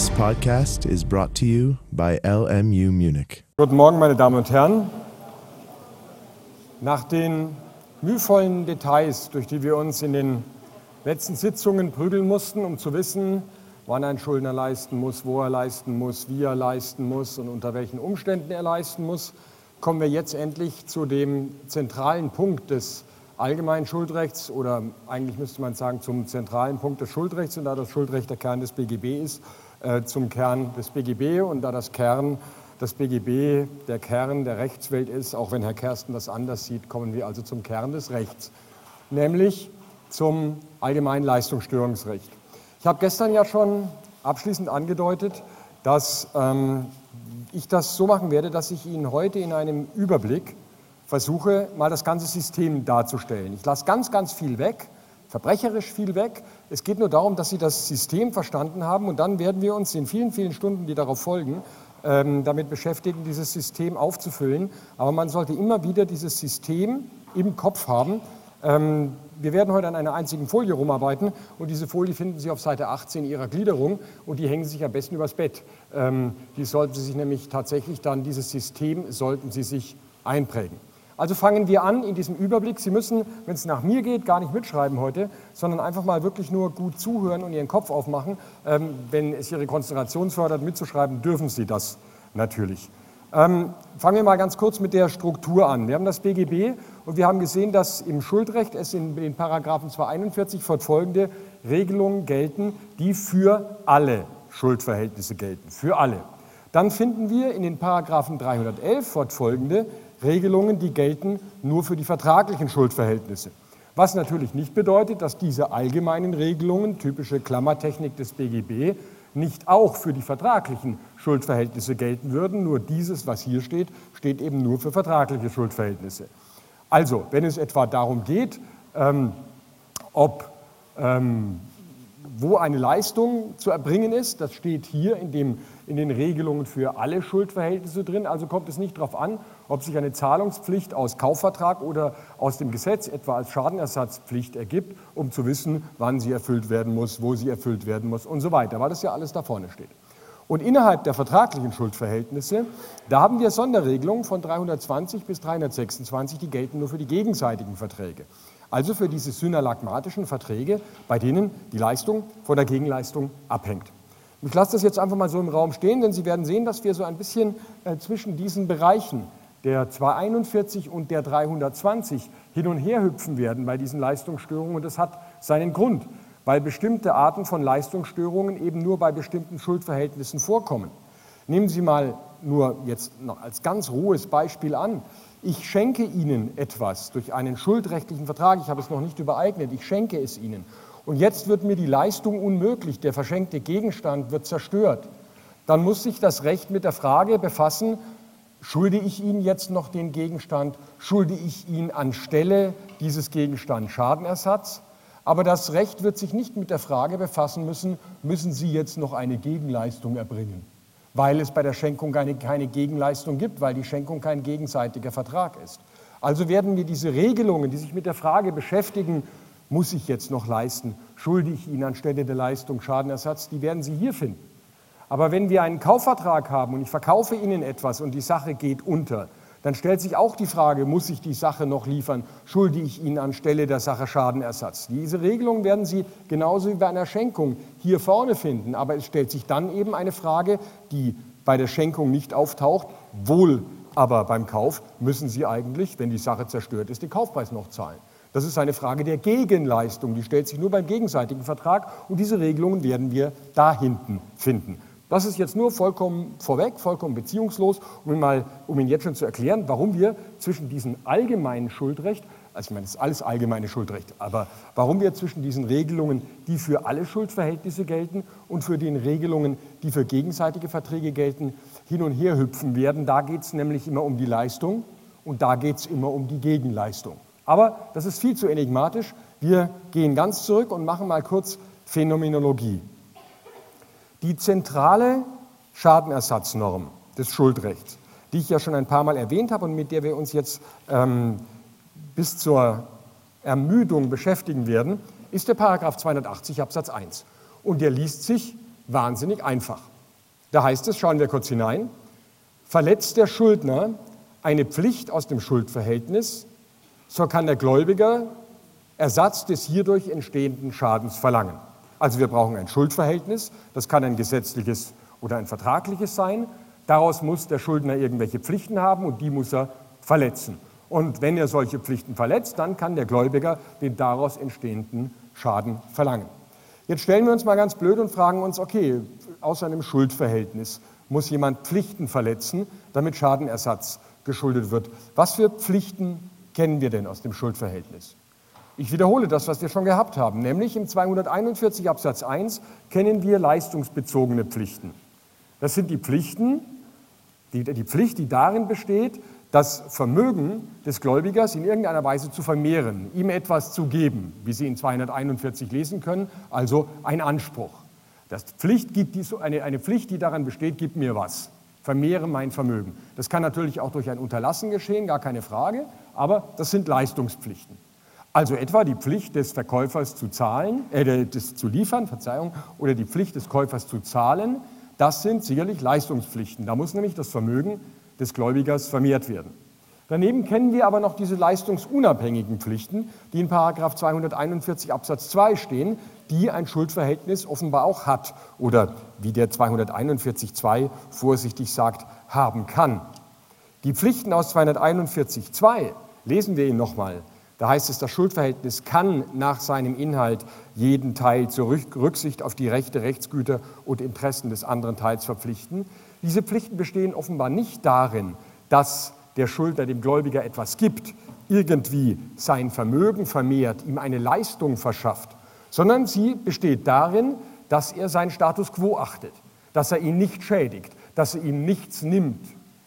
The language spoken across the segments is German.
This podcast is brought to you by LMU Munich. Guten Morgen, meine Damen und Herren. Nach den mühevollen Details, durch die wir uns in den letzten Sitzungen prügeln mussten, um zu wissen, wann ein Schuldner leisten muss, wo er leisten muss, wie er leisten muss und unter welchen Umständen er leisten muss, kommen wir jetzt endlich zu dem zentralen Punkt des allgemeinen Schuldrechts oder eigentlich müsste man sagen zum zentralen Punkt des Schuldrechts und da das Schuldrecht der Kern des BGB ist, zum Kern des BGB und da das Kern des BGB der Kern der Rechtswelt ist, auch wenn Herr Kersten das anders sieht, kommen wir also zum Kern des Rechts, nämlich zum allgemeinen Leistungsstörungsrecht. Ich habe gestern ja schon abschließend angedeutet, dass ähm, ich das so machen werde, dass ich Ihnen heute in einem Überblick versuche, mal das ganze System darzustellen. Ich lasse ganz, ganz viel weg, verbrecherisch viel weg. Es geht nur darum, dass Sie das System verstanden haben und dann werden wir uns in vielen, vielen Stunden, die darauf folgen, ähm, damit beschäftigen, dieses System aufzufüllen. Aber man sollte immer wieder dieses System im Kopf haben. Ähm, wir werden heute an einer einzigen Folie rumarbeiten und diese Folie finden Sie auf Seite 18 Ihrer Gliederung und die hängen sich am besten übers Bett. Ähm, die sollten Sie sich nämlich tatsächlich dann, dieses System sollten Sie sich einprägen. Also fangen wir an in diesem Überblick. Sie müssen, wenn es nach mir geht, gar nicht mitschreiben heute, sondern einfach mal wirklich nur gut zuhören und Ihren Kopf aufmachen. Ähm, wenn es Ihre Konzentration fördert, mitzuschreiben, dürfen Sie das natürlich. Ähm, fangen wir mal ganz kurz mit der Struktur an. Wir haben das BGB und wir haben gesehen, dass im Schuldrecht es in den Paragraphen 241 fortfolgende Regelungen gelten, die für alle Schuldverhältnisse gelten. Für alle. Dann finden wir in den Paragraphen 311 fortfolgende Regelungen, die gelten nur für die vertraglichen Schuldverhältnisse. Was natürlich nicht bedeutet, dass diese allgemeinen Regelungen, typische Klammertechnik des BGB, nicht auch für die vertraglichen Schuldverhältnisse gelten würden. Nur dieses, was hier steht, steht eben nur für vertragliche Schuldverhältnisse. Also, wenn es etwa darum geht, ähm, ob ähm, wo eine Leistung zu erbringen ist, das steht hier in, dem, in den Regelungen für alle Schuldverhältnisse drin. Also kommt es nicht darauf an, ob sich eine Zahlungspflicht aus Kaufvertrag oder aus dem Gesetz etwa als Schadenersatzpflicht ergibt, um zu wissen, wann sie erfüllt werden muss, wo sie erfüllt werden muss und so weiter, weil das ja alles da vorne steht. Und innerhalb der vertraglichen Schuldverhältnisse, da haben wir Sonderregelungen von 320 bis 326, die gelten nur für die gegenseitigen Verträge. Also für diese synalagmatischen Verträge, bei denen die Leistung von der Gegenleistung abhängt. Ich lasse das jetzt einfach mal so im Raum stehen, denn Sie werden sehen, dass wir so ein bisschen äh, zwischen diesen Bereichen der 241 und der 320 hin und her hüpfen werden bei diesen Leistungsstörungen. Und das hat seinen Grund, weil bestimmte Arten von Leistungsstörungen eben nur bei bestimmten Schuldverhältnissen vorkommen. Nehmen Sie mal nur jetzt noch als ganz rohes Beispiel an ich schenke Ihnen etwas durch einen schuldrechtlichen Vertrag, ich habe es noch nicht übereignet, ich schenke es Ihnen. Und jetzt wird mir die Leistung unmöglich, der verschenkte Gegenstand wird zerstört. Dann muss sich das Recht mit der Frage befassen, schulde ich Ihnen jetzt noch den Gegenstand, schulde ich Ihnen anstelle dieses Gegenstands Schadenersatz? Aber das Recht wird sich nicht mit der Frage befassen müssen, müssen Sie jetzt noch eine Gegenleistung erbringen weil es bei der Schenkung keine, keine Gegenleistung gibt, weil die Schenkung kein gegenseitiger Vertrag ist. Also werden wir diese Regelungen, die sich mit der Frage beschäftigen, muss ich jetzt noch leisten, schulde ich Ihnen anstelle der Leistung Schadenersatz, die werden Sie hier finden. Aber wenn wir einen Kaufvertrag haben und ich verkaufe Ihnen etwas und die Sache geht unter, dann stellt sich auch die Frage, muss ich die Sache noch liefern, schulde ich Ihnen anstelle der Sache Schadenersatz. Diese Regelung werden Sie genauso wie bei einer Schenkung hier vorne finden, aber es stellt sich dann eben eine Frage, die bei der Schenkung nicht auftaucht, wohl aber beim Kauf müssen Sie eigentlich, wenn die Sache zerstört ist, den Kaufpreis noch zahlen. Das ist eine Frage der Gegenleistung, die stellt sich nur beim gegenseitigen Vertrag und diese Regelungen werden wir da hinten finden. Das ist jetzt nur vollkommen vorweg, vollkommen beziehungslos, um Ihnen, mal, um Ihnen jetzt schon zu erklären, warum wir zwischen diesem allgemeinen Schuldrecht, also ich meine, es ist alles allgemeine Schuldrecht, aber warum wir zwischen diesen Regelungen, die für alle Schuldverhältnisse gelten und für den Regelungen, die für gegenseitige Verträge gelten, hin und her hüpfen werden. Da geht es nämlich immer um die Leistung und da geht es immer um die Gegenleistung. Aber das ist viel zu enigmatisch. Wir gehen ganz zurück und machen mal kurz Phänomenologie. Die zentrale Schadenersatznorm des Schuldrechts, die ich ja schon ein paar Mal erwähnt habe und mit der wir uns jetzt ähm, bis zur Ermüdung beschäftigen werden, ist der Paragraph 280 Absatz 1. Und der liest sich wahnsinnig einfach. Da heißt es, schauen wir kurz hinein, verletzt der Schuldner eine Pflicht aus dem Schuldverhältnis, so kann der Gläubiger Ersatz des hierdurch entstehenden Schadens verlangen. Also wir brauchen ein Schuldverhältnis, das kann ein gesetzliches oder ein vertragliches sein. Daraus muss der Schuldner irgendwelche Pflichten haben und die muss er verletzen. Und wenn er solche Pflichten verletzt, dann kann der Gläubiger den daraus entstehenden Schaden verlangen. Jetzt stellen wir uns mal ganz blöd und fragen uns, okay, aus einem Schuldverhältnis muss jemand Pflichten verletzen, damit Schadenersatz geschuldet wird. Was für Pflichten kennen wir denn aus dem Schuldverhältnis? Ich wiederhole das, was wir schon gehabt haben, nämlich im 241 Absatz 1 kennen wir leistungsbezogene Pflichten. Das sind die Pflichten, die, die Pflicht, die darin besteht, das Vermögen des Gläubigers in irgendeiner Weise zu vermehren, ihm etwas zu geben, wie Sie in 241 lesen können, also ein Anspruch. Das Pflicht gibt die, eine, eine Pflicht, die daran besteht, gib mir was, vermehre mein Vermögen. Das kann natürlich auch durch ein Unterlassen geschehen, gar keine Frage, aber das sind Leistungspflichten. Also etwa die Pflicht des Verkäufers zu zahlen, äh, des, zu liefern, Verzeihung, oder die Pflicht des Käufers zu zahlen, das sind sicherlich Leistungspflichten. Da muss nämlich das Vermögen des Gläubigers vermehrt werden. Daneben kennen wir aber noch diese leistungsunabhängigen Pflichten, die in 241 Absatz 2 stehen, die ein Schuldverhältnis offenbar auch hat oder wie der 241.2 vorsichtig sagt, haben kann. Die Pflichten aus 241.2 lesen wir ihn nochmal. Da heißt es, das Schuldverhältnis kann nach seinem Inhalt jeden Teil zur Rücksicht auf die Rechte, Rechtsgüter und Interessen des anderen Teils verpflichten. Diese Pflichten bestehen offenbar nicht darin, dass der Schuldner dem Gläubiger etwas gibt, irgendwie sein Vermögen vermehrt, ihm eine Leistung verschafft, sondern sie besteht darin, dass er seinen Status quo achtet, dass er ihn nicht schädigt, dass er ihm nichts nimmt,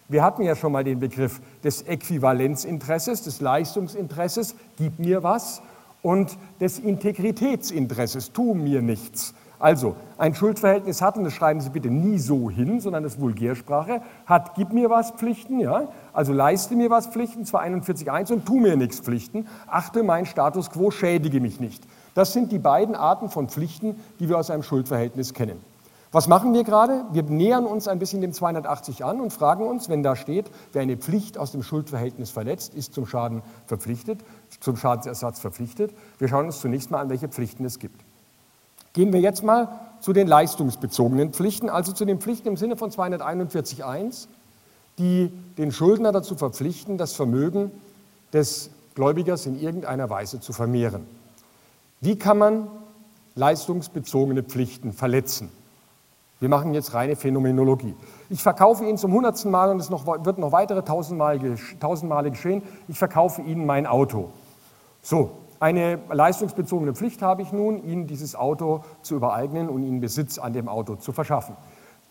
wir hatten ja schon mal den Begriff des Äquivalenzinteresses, des Leistungsinteresses, gib mir was, und des Integritätsinteresses, tu mir nichts. Also, ein Schuldverhältnis hat, und das schreiben Sie bitte nie so hin, sondern das ist Vulgärsprache, hat gib mir was Pflichten, ja, also leiste mir was Pflichten, 241.1 und tu mir nichts Pflichten, achte mein Status quo, schädige mich nicht. Das sind die beiden Arten von Pflichten, die wir aus einem Schuldverhältnis kennen. Was machen wir gerade? Wir nähern uns ein bisschen dem 280 an und fragen uns, wenn da steht, wer eine Pflicht aus dem Schuldverhältnis verletzt, ist zum Schaden verpflichtet, zum Schadensersatz verpflichtet. Wir schauen uns zunächst mal an, welche Pflichten es gibt. Gehen wir jetzt mal zu den leistungsbezogenen Pflichten, also zu den Pflichten im Sinne von 241.1, die den Schuldner dazu verpflichten, das Vermögen des Gläubigers in irgendeiner Weise zu vermehren. Wie kann man leistungsbezogene Pflichten verletzen? Wir machen jetzt reine Phänomenologie. Ich verkaufe Ihnen zum hundertsten Mal, und es noch, wird noch weitere tausendmal, tausendmale geschehen, ich verkaufe Ihnen mein Auto. So, eine leistungsbezogene Pflicht habe ich nun, Ihnen dieses Auto zu übereignen und Ihnen Besitz an dem Auto zu verschaffen.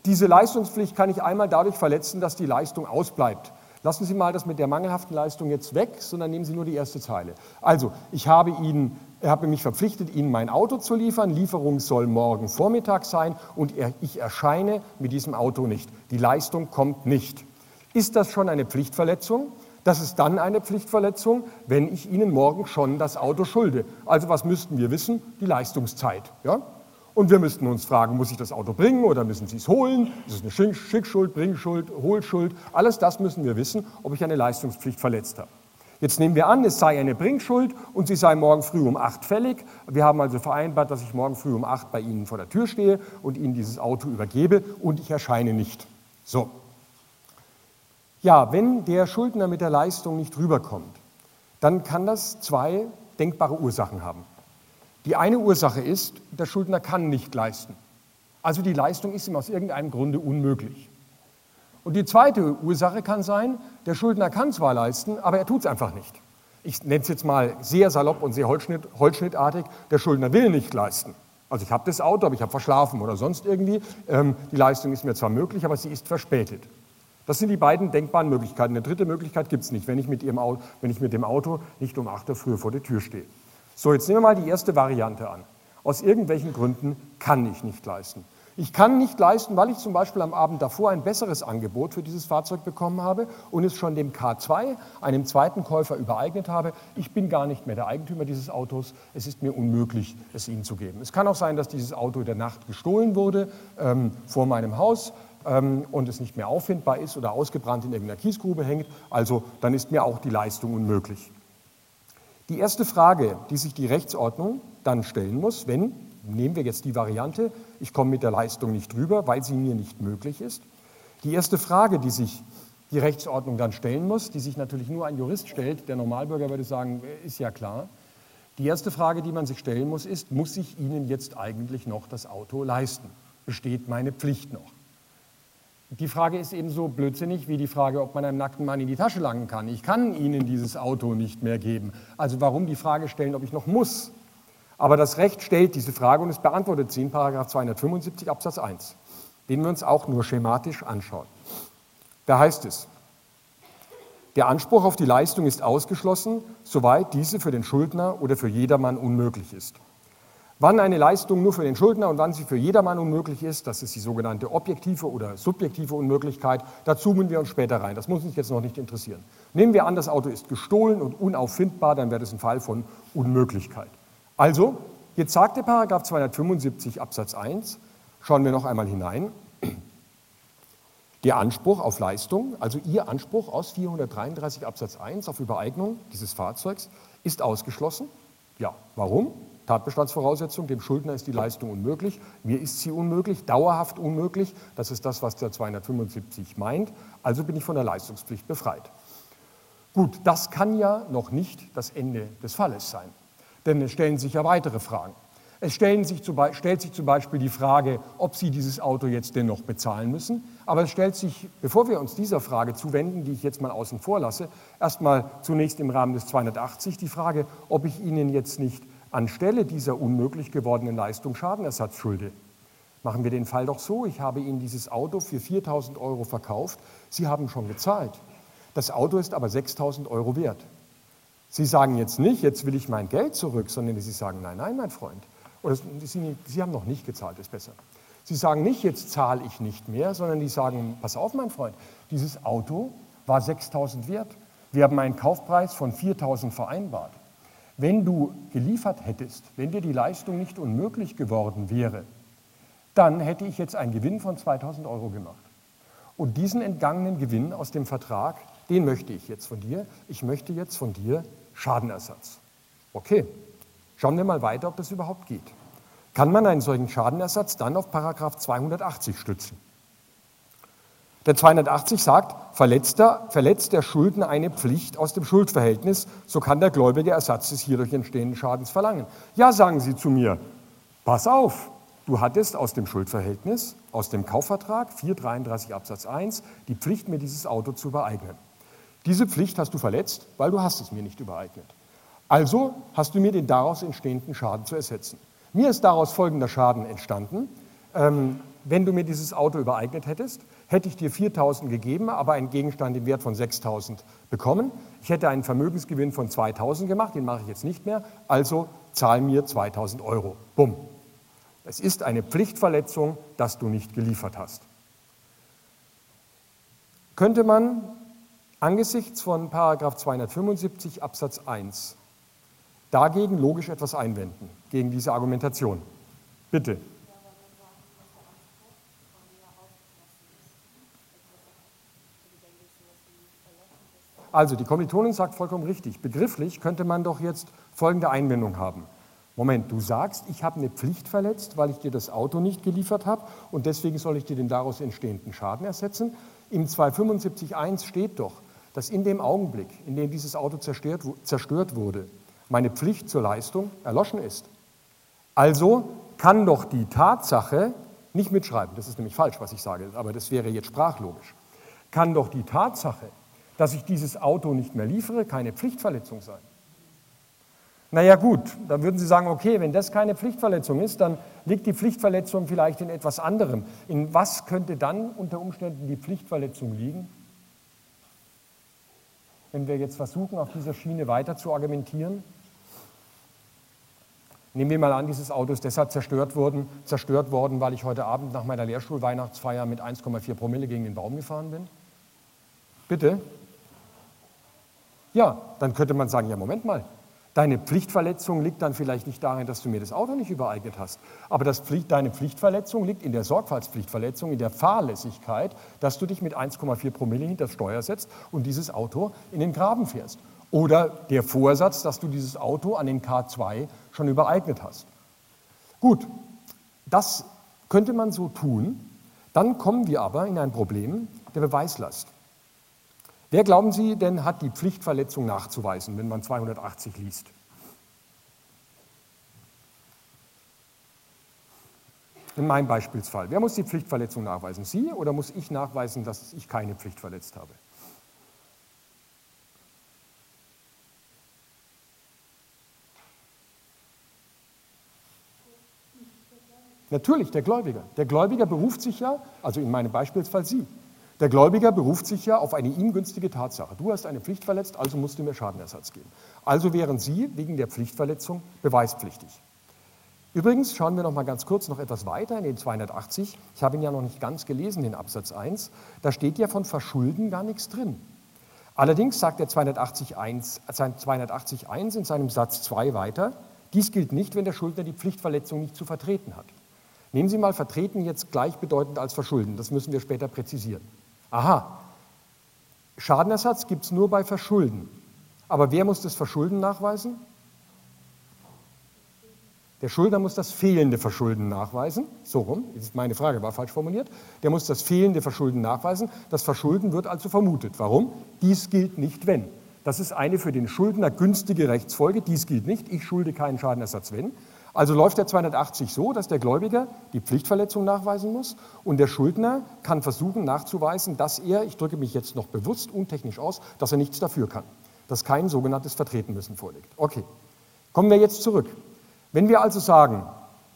Diese Leistungspflicht kann ich einmal dadurch verletzen, dass die Leistung ausbleibt. Lassen Sie mal das mit der mangelhaften Leistung jetzt weg, sondern nehmen Sie nur die erste Zeile. Also, ich habe Ihnen, habe mich verpflichtet, Ihnen mein Auto zu liefern. Lieferung soll morgen Vormittag sein und ich erscheine mit diesem Auto nicht. Die Leistung kommt nicht. Ist das schon eine Pflichtverletzung? Das ist dann eine Pflichtverletzung, wenn ich Ihnen morgen schon das Auto schulde. Also was müssten wir wissen? Die Leistungszeit. Ja? Und wir müssten uns fragen, muss ich das Auto bringen oder müssen Sie es holen? Ist es eine Schickschuld, Bringschuld, Hohlschuld? Alles das müssen wir wissen, ob ich eine Leistungspflicht verletzt habe. Jetzt nehmen wir an, es sei eine Bringschuld und sie sei morgen früh um acht fällig. Wir haben also vereinbart, dass ich morgen früh um acht bei Ihnen vor der Tür stehe und Ihnen dieses Auto übergebe und ich erscheine nicht. So. Ja, wenn der Schuldner mit der Leistung nicht rüberkommt, dann kann das zwei denkbare Ursachen haben. Die eine Ursache ist, der Schuldner kann nicht leisten. Also die Leistung ist ihm aus irgendeinem Grunde unmöglich. Und die zweite Ursache kann sein, der Schuldner kann zwar leisten, aber er tut es einfach nicht. Ich nenne es jetzt mal sehr salopp und sehr Holzschnitt, holzschnittartig, der Schuldner will nicht leisten. Also ich habe das Auto, aber ich habe verschlafen oder sonst irgendwie. Ähm, die Leistung ist mir zwar möglich, aber sie ist verspätet. Das sind die beiden denkbaren Möglichkeiten. Eine dritte Möglichkeit gibt es nicht, wenn ich, mit Auto, wenn ich mit dem Auto nicht um 8 Uhr früher vor der Tür stehe. So, jetzt nehmen wir mal die erste Variante an. Aus irgendwelchen Gründen kann ich nicht leisten. Ich kann nicht leisten, weil ich zum Beispiel am Abend davor ein besseres Angebot für dieses Fahrzeug bekommen habe und es schon dem K2, einem zweiten Käufer, übereignet habe. Ich bin gar nicht mehr der Eigentümer dieses Autos. Es ist mir unmöglich, es Ihnen zu geben. Es kann auch sein, dass dieses Auto in der Nacht gestohlen wurde ähm, vor meinem Haus. ähm, und es nicht mehr auffindbar ist oder ausgebrannt in irgendeiner Kiesgrube hängt, also dann ist mir auch die Leistung unmöglich. Die erste Frage, die sich die Rechtsordnung dann stellen muss, wenn, nehmen wir jetzt die Variante, ich komme mit der Leistung nicht drüber, weil sie mir nicht möglich ist. Die erste Frage, die sich die Rechtsordnung dann stellen muss, die sich natürlich nur ein Jurist stellt, der Normalbürger würde sagen, ist ja klar. Die erste Frage, die man sich stellen muss, ist, muss ich Ihnen jetzt eigentlich noch das Auto leisten? Besteht meine Pflicht noch? Die Frage ist ebenso blödsinnig wie die Frage, ob man einem nackten Mann in die Tasche langen kann. Ich kann Ihnen dieses Auto nicht mehr geben. Also warum die Frage stellen, ob ich noch muss? Aber das Recht stellt diese Frage und es beantwortet sie in 275 Absatz 1, den wir uns auch nur schematisch anschauen. Da heißt es, der Anspruch auf die Leistung ist ausgeschlossen, soweit diese für den Schuldner oder für jedermann unmöglich ist. Wann eine Leistung nur für den Schuldner und wann sie für jedermann unmöglich ist, das ist die sogenannte objektive oder subjektive Unmöglichkeit, da zoomen wir uns später rein. Das muss uns jetzt noch nicht interessieren. Nehmen wir an, das Auto ist gestohlen und unauffindbar, dann wäre das ein Fall von Unmöglichkeit. Also, jetzt sagt der Paragraph 275 Absatz 1, schauen wir noch einmal hinein. Der Anspruch auf Leistung, also Ihr Anspruch aus 433 Absatz 1 auf Übereignung dieses Fahrzeugs, ist ausgeschlossen. Ja, warum? Tatbestandsvoraussetzung, dem Schuldner ist die Leistung unmöglich, mir ist sie unmöglich, dauerhaft unmöglich, das ist das, was der 275 meint, also bin ich von der Leistungspflicht befreit. Gut, das kann ja noch nicht das Ende des Falles sein, denn es stellen sich ja weitere Fragen. Es sich zu, stellt sich zum Beispiel die Frage, ob Sie dieses Auto jetzt dennoch bezahlen müssen. Aber es stellt sich, bevor wir uns dieser Frage zuwenden, die ich jetzt mal außen vor lasse, erstmal zunächst im Rahmen des 280 die Frage, ob ich Ihnen jetzt nicht anstelle dieser unmöglich gewordenen Leistung Schadenersatz schulde. Machen wir den Fall doch so, ich habe Ihnen dieses Auto für 4.000 Euro verkauft, Sie haben schon gezahlt. Das Auto ist aber 6.000 Euro wert. Sie sagen jetzt nicht, jetzt will ich mein Geld zurück, sondern Sie sagen, nein, nein, mein Freund. Oder Sie, Sie haben noch nicht gezahlt, ist besser. Sie sagen nicht, jetzt zahle ich nicht mehr, sondern die sagen, pass auf, mein Freund, dieses Auto war 6.000 wert. Wir haben einen Kaufpreis von 4.000 vereinbart. Wenn du geliefert hättest, wenn dir die Leistung nicht unmöglich geworden wäre, dann hätte ich jetzt einen Gewinn von 2000 Euro gemacht. Und diesen entgangenen Gewinn aus dem Vertrag, den möchte ich jetzt von dir. Ich möchte jetzt von dir Schadenersatz. Okay, schauen wir mal weiter, ob das überhaupt geht. Kann man einen solchen Schadenersatz dann auf Paragraph 280 stützen? Der 280 sagt, Verletzter, verletzt der Schuldner eine Pflicht aus dem Schuldverhältnis, so kann der Gläubige Ersatz des hierdurch entstehenden Schadens verlangen. Ja, sagen Sie zu mir, pass auf, du hattest aus dem Schuldverhältnis, aus dem Kaufvertrag 433 Absatz 1 die Pflicht, mir dieses Auto zu übereignen. Diese Pflicht hast du verletzt, weil du hast es mir nicht übereignet. Also hast du mir den daraus entstehenden Schaden zu ersetzen. Mir ist daraus folgender Schaden entstanden. Ähm, wenn du mir dieses Auto übereignet hättest, hätte ich dir 4.000 gegeben, aber einen Gegenstand im Wert von 6.000 bekommen. Ich hätte einen Vermögensgewinn von 2.000 gemacht, den mache ich jetzt nicht mehr, also zahl mir 2.000 Euro. Bumm. Es ist eine Pflichtverletzung, dass du nicht geliefert hast. Könnte man angesichts von 275 Absatz 1 dagegen logisch etwas einwenden, gegen diese Argumentation? Bitte. Also die Kommilitonin sagt vollkommen richtig. Begrifflich könnte man doch jetzt folgende Einwendung haben. Moment, du sagst, ich habe eine Pflicht verletzt, weil ich dir das Auto nicht geliefert habe und deswegen soll ich dir den daraus entstehenden Schaden ersetzen. Im 275.1 steht doch, dass in dem Augenblick, in dem dieses Auto zerstört, zerstört wurde, meine Pflicht zur Leistung erloschen ist. Also kann doch die Tatsache, nicht mitschreiben, das ist nämlich falsch, was ich sage, aber das wäre jetzt sprachlogisch, kann doch die Tatsache, dass ich dieses Auto nicht mehr liefere, keine Pflichtverletzung sein. Naja gut, dann würden Sie sagen, okay, wenn das keine Pflichtverletzung ist, dann liegt die Pflichtverletzung vielleicht in etwas anderem. In was könnte dann unter Umständen die Pflichtverletzung liegen? Wenn wir jetzt versuchen, auf dieser Schiene weiter zu argumentieren. Nehmen wir mal an, dieses Auto ist deshalb zerstört worden, zerstört worden, weil ich heute Abend nach meiner Lehrschulweihnachtsfeier mit 1,4 Promille gegen den Baum gefahren bin. Bitte? Ja, dann könnte man sagen, ja, Moment mal, Deine Pflichtverletzung liegt dann vielleicht nicht darin, dass du mir das Auto nicht übereignet hast, aber Pflicht, deine Pflichtverletzung liegt in der Sorgfaltspflichtverletzung, in der Fahrlässigkeit, dass du dich mit 1,4 Promille hinter das Steuer setzt und dieses Auto in den Graben fährst. Oder der Vorsatz, dass du dieses Auto an den K2 schon übereignet hast. Gut, das könnte man so tun. Dann kommen wir aber in ein Problem der Beweislast. Wer glauben Sie denn hat die Pflichtverletzung nachzuweisen, wenn man 280 liest? In meinem Beispielsfall. Wer muss die Pflichtverletzung nachweisen? Sie oder muss ich nachweisen, dass ich keine Pflicht verletzt habe? Natürlich, der Gläubiger. Der Gläubiger beruft sich ja, also in meinem Beispielsfall Sie, der Gläubiger beruft sich ja auf eine ihm günstige Tatsache. Du hast eine Pflicht verletzt, also musst du mir Schadenersatz geben. Also wären Sie wegen der Pflichtverletzung beweispflichtig. Übrigens schauen wir noch mal ganz kurz noch etwas weiter in den 280. Ich habe ihn ja noch nicht ganz gelesen, den Absatz 1. Da steht ja von Verschulden gar nichts drin. Allerdings sagt der 280.1 280 in seinem Satz 2 weiter, dies gilt nicht, wenn der Schuldner die Pflichtverletzung nicht zu vertreten hat. Nehmen Sie mal vertreten jetzt gleichbedeutend als verschulden. Das müssen wir später präzisieren. Aha, Schadenersatz gibt es nur bei Verschulden. Aber wer muss das Verschulden nachweisen? Der Schuldner muss das fehlende Verschulden nachweisen. So rum, meine Frage, war falsch formuliert. Der muss das fehlende Verschulden nachweisen. Das Verschulden wird also vermutet. Warum? Dies gilt nicht, wenn. Das ist eine für den Schuldner günstige Rechtsfolge. Dies gilt nicht. Ich schulde keinen Schadenersatz, wenn. Also läuft der 280 so, dass der Gläubiger die Pflichtverletzung nachweisen muss und der Schuldner kann versuchen nachzuweisen, dass er, ich drücke mich jetzt noch bewusst untechnisch aus, dass er nichts dafür kann, dass kein sogenanntes Vertretenmüssen vorliegt. Okay, kommen wir jetzt zurück. Wenn wir also sagen,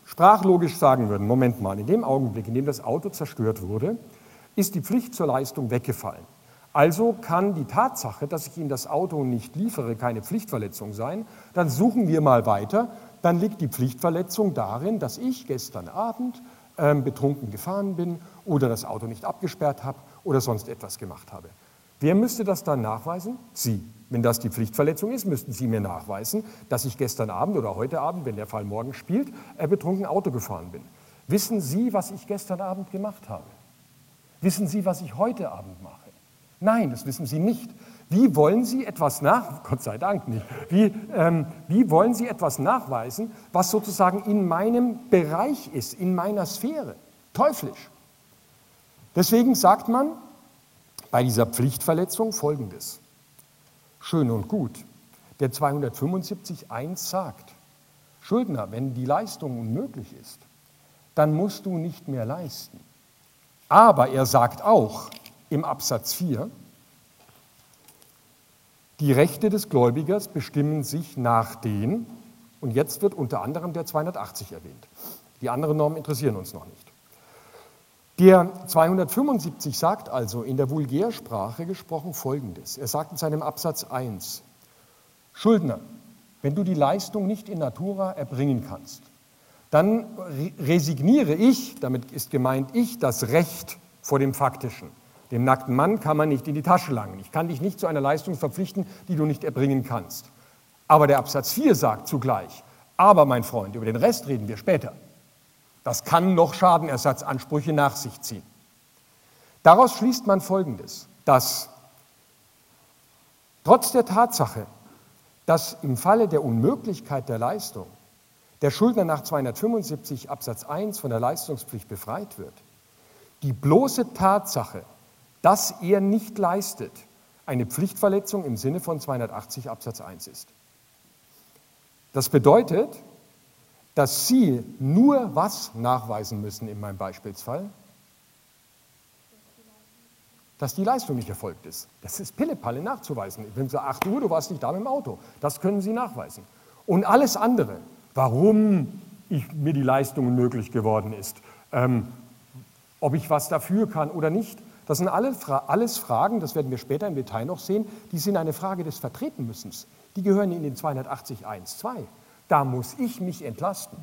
sprachlogisch sagen würden, Moment mal, in dem Augenblick, in dem das Auto zerstört wurde, ist die Pflicht zur Leistung weggefallen. Also kann die Tatsache, dass ich Ihnen das Auto nicht liefere, keine Pflichtverletzung sein. Dann suchen wir mal weiter dann liegt die Pflichtverletzung darin, dass ich gestern Abend ähm, betrunken gefahren bin oder das Auto nicht abgesperrt habe oder sonst etwas gemacht habe. Wer müsste das dann nachweisen? Sie. Wenn das die Pflichtverletzung ist, müssten Sie mir nachweisen, dass ich gestern Abend oder heute Abend, wenn der Fall morgen spielt, äh, betrunken Auto gefahren bin. Wissen Sie, was ich gestern Abend gemacht habe? Wissen Sie, was ich heute Abend mache? Nein, das wissen Sie nicht. Wie wollen Sie etwas nach, Gott sei Dank nicht, wie, ähm, wie wollen Sie etwas nachweisen, was sozusagen in meinem Bereich ist, in meiner Sphäre? Teuflisch. Deswegen sagt man bei dieser Pflichtverletzung Folgendes. Schön und gut. Der 275.1 sagt, Schuldner, wenn die Leistung unmöglich ist, dann musst du nicht mehr leisten. Aber er sagt auch im Absatz 4, die Rechte des Gläubigers bestimmen sich nach den, und jetzt wird unter anderem der 280 erwähnt. Die anderen Normen interessieren uns noch nicht. Der 275 sagt also in der Vulgärsprache gesprochen Folgendes. Er sagt in seinem Absatz 1, Schuldner, wenn du die Leistung nicht in Natura erbringen kannst, dann resigniere ich, damit ist gemeint ich, das Recht vor dem Faktischen. Dem nackten Mann kann man nicht in die Tasche langen. Ich kann dich nicht zu einer Leistung verpflichten, die du nicht erbringen kannst. Aber der Absatz 4 sagt zugleich, aber mein Freund, über den Rest reden wir später. Das kann noch Schadenersatzansprüche nach sich ziehen. Daraus schließt man Folgendes, dass trotz der Tatsache, dass im Falle der Unmöglichkeit der Leistung der Schuldner nach 275 Absatz 1 von der Leistungspflicht befreit wird, die bloße Tatsache, dass er nicht leistet, eine Pflichtverletzung im Sinne von 280 Absatz 1 ist. Das bedeutet, dass Sie nur was nachweisen müssen in meinem Beispielsfall? Dass die Leistung nicht erfolgt ist. Das ist Pillepalle nachzuweisen. Wenn Sie sagen, 8 Uhr, du warst nicht da mit dem Auto. Das können Sie nachweisen. Und alles andere, warum ich, mir die Leistung unmöglich geworden ist, ähm, ob ich was dafür kann oder nicht, das sind alles Fragen, das werden wir später im Detail noch sehen, die sind eine Frage des Vertretenmüssens. Die gehören in den 280.1.2. Da muss ich mich entlasten.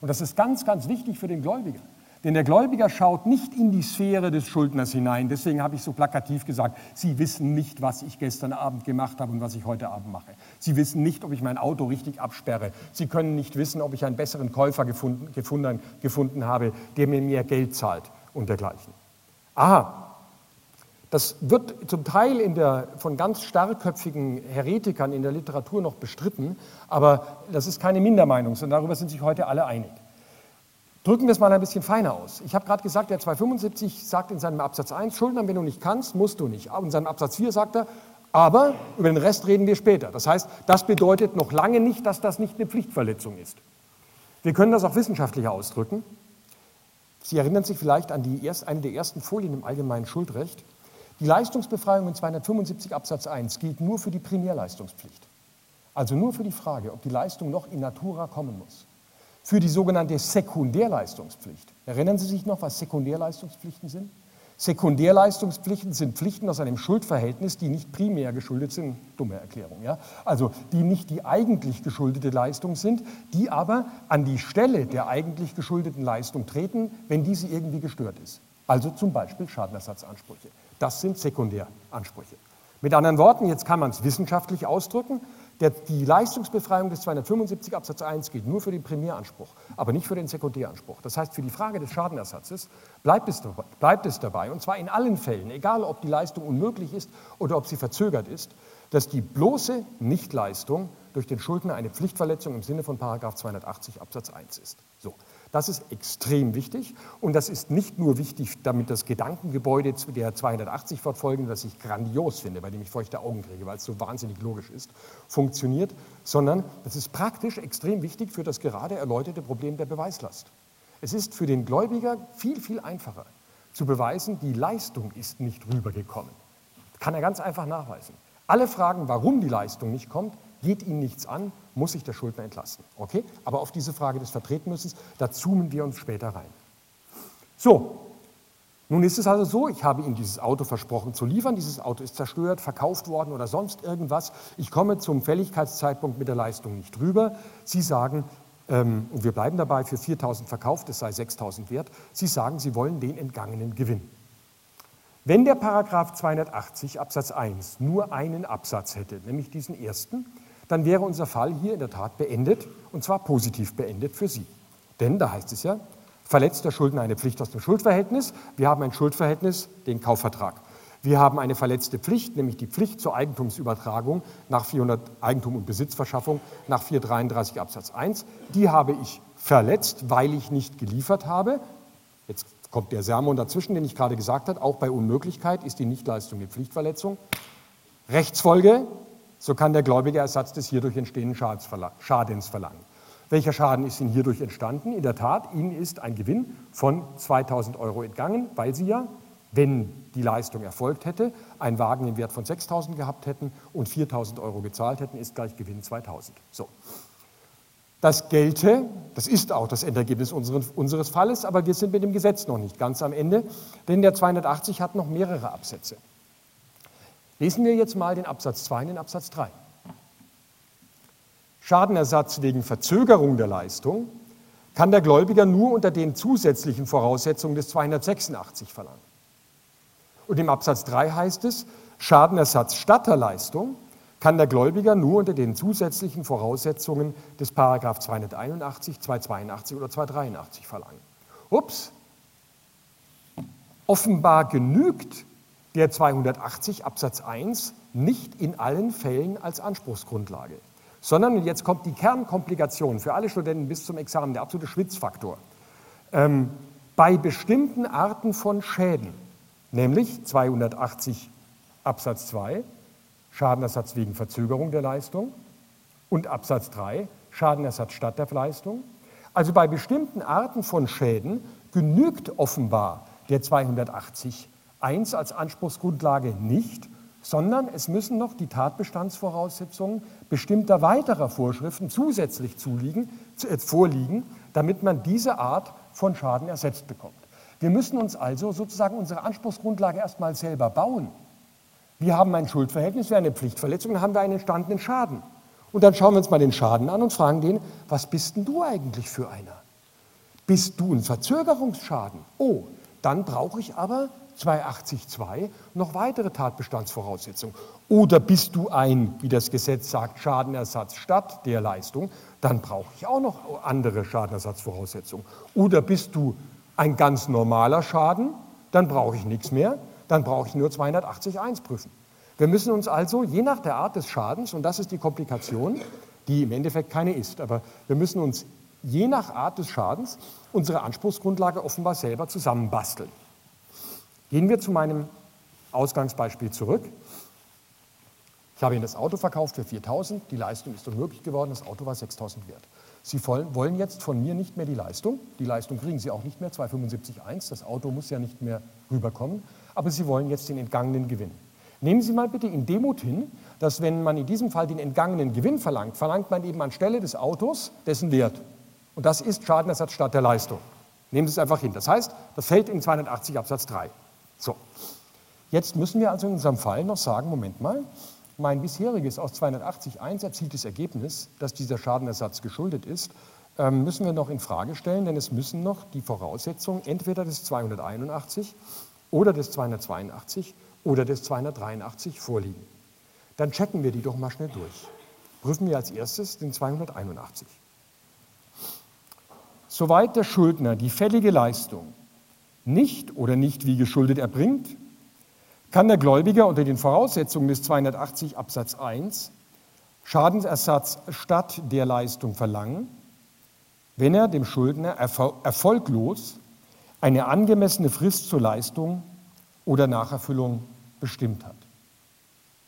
Und das ist ganz, ganz wichtig für den Gläubiger. Denn der Gläubiger schaut nicht in die Sphäre des Schuldners hinein. Deswegen habe ich so plakativ gesagt, Sie wissen nicht, was ich gestern Abend gemacht habe und was ich heute Abend mache. Sie wissen nicht, ob ich mein Auto richtig absperre. Sie können nicht wissen, ob ich einen besseren Käufer gefunden, gefunden, gefunden habe, der mir mehr Geld zahlt und dergleichen. Aha, das wird zum Teil der, von ganz starkköpfigen Heretikern in der Literatur noch bestritten, aber das ist keine Mindermeinung, sondern darüber sind sich heute alle einig. Drücken wir es mal ein bisschen feiner aus. Ich habe gerade gesagt, der 275 sagt in seinem Absatz 1, Schuldner, wenn du nicht kannst, musst du nicht. in seinem Absatz 4 sagt er, aber über den Rest reden wir später. Das heißt, das bedeutet noch lange nicht, dass das nicht eine Pflichtverletzung ist. Wir können das auch wissenschaftlicher ausdrücken. Sie erinnern sich vielleicht an die erst, eine der ersten Folien im allgemeinen Schuldrecht. Die Leistungsbefreiung in 275 Absatz 1 gilt nur für die Primärleistungspflicht. Also nur für die Frage, ob die Leistung noch in Natura kommen muss. Für die sogenannte Sekundärleistungspflicht. Erinnern Sie sich noch, was Sekundärleistungspflichten sind? Sekundärleistungspflichten sind Pflichten aus einem Schuldverhältnis, die nicht primär geschuldet sind. Dumme Erklärung, ja? Also die nicht die eigentlich geschuldete Leistung sind, die aber an die Stelle der eigentlich geschuldeten Leistung treten, wenn diese irgendwie gestört ist. Also zum Beispiel Schadenersatzansprüche. Das sind Sekundäransprüche. Mit anderen Worten, jetzt kann man es wissenschaftlich ausdrücken, der, die Leistungsbefreiung des 275 Absatz 1 gilt nur für den Primäranspruch, aber nicht für den Sekundäranspruch. Das heißt, für die Frage des Schadenersatzes bleibt es, bleibt es dabei, und zwar in allen Fällen, egal ob die Leistung unmöglich ist oder ob sie verzögert ist, dass die bloße Nichtleistung durch den Schuldner eine Pflichtverletzung im Sinne von 280 Absatz 1 ist. So. Das ist extrem wichtig und das ist nicht nur wichtig, damit das Gedankengebäude der 280 fortfolgende, das ich grandios finde, bei dem ich feuchte Augen kriege, weil es so wahnsinnig logisch ist, funktioniert, sondern das ist praktisch extrem wichtig für das gerade erläuterte Problem der Beweislast. Es ist für den Gläubiger viel, viel einfacher zu beweisen, die Leistung ist nicht rübergekommen. Kann er ganz einfach nachweisen. Alle Fragen, warum die Leistung nicht kommt, geht ihn nichts an, muss sich der Schuldner entlasten. Okay? Aber auf diese Frage des Vertretmüssens, da zoomen wir uns später rein. So, nun ist es also so, ich habe Ihnen dieses Auto versprochen zu liefern, dieses Auto ist zerstört, verkauft worden oder sonst irgendwas. Ich komme zum Fälligkeitszeitpunkt mit der Leistung nicht rüber. Sie sagen, ähm, und wir bleiben dabei, für 4.000 verkauft, es sei 6.000 wert. Sie sagen, Sie wollen den entgangenen Gewinn. Wenn der Paragraph 280 Absatz 1 nur einen Absatz hätte, nämlich diesen ersten, dann wäre unser Fall hier in der Tat beendet, und zwar positiv beendet für Sie. Denn da heißt es ja, verletzt der Schuldner eine Pflicht aus dem Schuldverhältnis. Wir haben ein Schuldverhältnis, den Kaufvertrag. Wir haben eine verletzte Pflicht, nämlich die Pflicht zur Eigentumsübertragung nach 400 Eigentum und Besitzverschaffung nach 433 Absatz 1. Die habe ich verletzt, weil ich nicht geliefert habe. Jetzt kommt der Sermon dazwischen, den ich gerade gesagt habe. Auch bei Unmöglichkeit ist die Nichtleistung eine Pflichtverletzung. Rechtsfolge, so kann der Gläubige Ersatz des hierdurch entstehenden Schadens verlangen. Welcher Schaden ist Ihnen hierdurch entstanden? In der Tat, Ihnen ist ein Gewinn von 2000 Euro entgangen, weil Sie ja, wenn die Leistung erfolgt hätte, einen Wagen im Wert von 6000 gehabt hätten und 4000 Euro gezahlt hätten, ist gleich Gewinn 2000. So. Das gelte, das ist auch das Endergebnis unseres, unseres Falles, aber wir sind mit dem Gesetz noch nicht ganz am Ende, denn der 280 hat noch mehrere Absätze. Lesen wir jetzt mal den Absatz 2 und den Absatz 3. Schadenersatz wegen Verzögerung der Leistung kann der Gläubiger nur unter den zusätzlichen Voraussetzungen des 286 verlangen. Und im Absatz 3 heißt es, Schadenersatz statt der Leistung kann der Gläubiger nur unter den zusätzlichen Voraussetzungen des Paragraph 281, 282 oder 283 verlangen. Ups, offenbar genügt der 280 Absatz 1 nicht in allen Fällen als Anspruchsgrundlage, sondern, und jetzt kommt die Kernkomplikation für alle Studenten bis zum Examen, der absolute Schwitzfaktor, ähm, bei bestimmten Arten von Schäden, nämlich 280 Absatz 2, Schadenersatz wegen Verzögerung der Leistung und Absatz 3, Schadenersatz statt der Leistung. Also bei bestimmten Arten von Schäden genügt offenbar der 280 1 als Anspruchsgrundlage nicht, sondern es müssen noch die Tatbestandsvoraussetzungen bestimmter weiterer Vorschriften zusätzlich zuliegen, äh, vorliegen, damit man diese Art von Schaden ersetzt bekommt. Wir müssen uns also sozusagen unsere Anspruchsgrundlage erstmal selber bauen. Wir haben ein Schuldverhältnis, wir haben eine Pflichtverletzung, dann haben wir einen entstandenen Schaden. Und dann schauen wir uns mal den Schaden an und fragen den, was bist denn du eigentlich für einer? Bist du ein Verzögerungsschaden? Oh, dann brauche ich aber 282 noch weitere Tatbestandsvoraussetzungen. Oder bist du ein, wie das Gesetz sagt, Schadenersatz statt der Leistung, dann brauche ich auch noch andere Schadenersatzvoraussetzungen. Oder bist du ein ganz normaler Schaden, dann brauche ich nichts mehr, dann brauche ich nur 280.1 prüfen. Wir müssen uns also je nach der Art des Schadens, und das ist die Komplikation, die im Endeffekt keine ist, aber wir müssen uns je nach Art des Schadens unsere Anspruchsgrundlage offenbar selber zusammenbasteln. Gehen wir zu meinem Ausgangsbeispiel zurück. Ich habe Ihnen das Auto verkauft für 4.000, die Leistung ist unmöglich geworden, das Auto war 6.000 wert. Sie wollen jetzt von mir nicht mehr die Leistung, die Leistung kriegen Sie auch nicht mehr, 275.1, das Auto muss ja nicht mehr rüberkommen, aber Sie wollen jetzt den entgangenen Gewinn. Nehmen Sie mal bitte in Demut hin, dass wenn man in diesem Fall den entgangenen Gewinn verlangt, verlangt man eben anstelle des Autos dessen Wert. Und das ist Schadenersatz statt der Leistung. Nehmen Sie es einfach hin. Das heißt, das fällt in 280 Absatz 3. So. Jetzt müssen wir also in unserem Fall noch sagen, Moment mal, mein bisheriges aus 280.1 erzieltes Ergebnis, dass dieser Schadenersatz geschuldet ist, ähm, müssen wir noch in Frage stellen, denn es müssen noch die Voraussetzungen entweder des 281 oder des 282 oder des 283 vorliegen. Dann checken wir die doch mal schnell durch. Prüfen wir als erstes den 281. Soweit der Schuldner die fällige Leistung nicht oder nicht wie geschuldet erbringt, kann der Gläubiger unter den Voraussetzungen des 280 Absatz 1 Schadensersatz statt der Leistung verlangen, wenn er dem Schuldner erfolglos eine angemessene Frist zur Leistung oder Nacherfüllung bestimmt hat.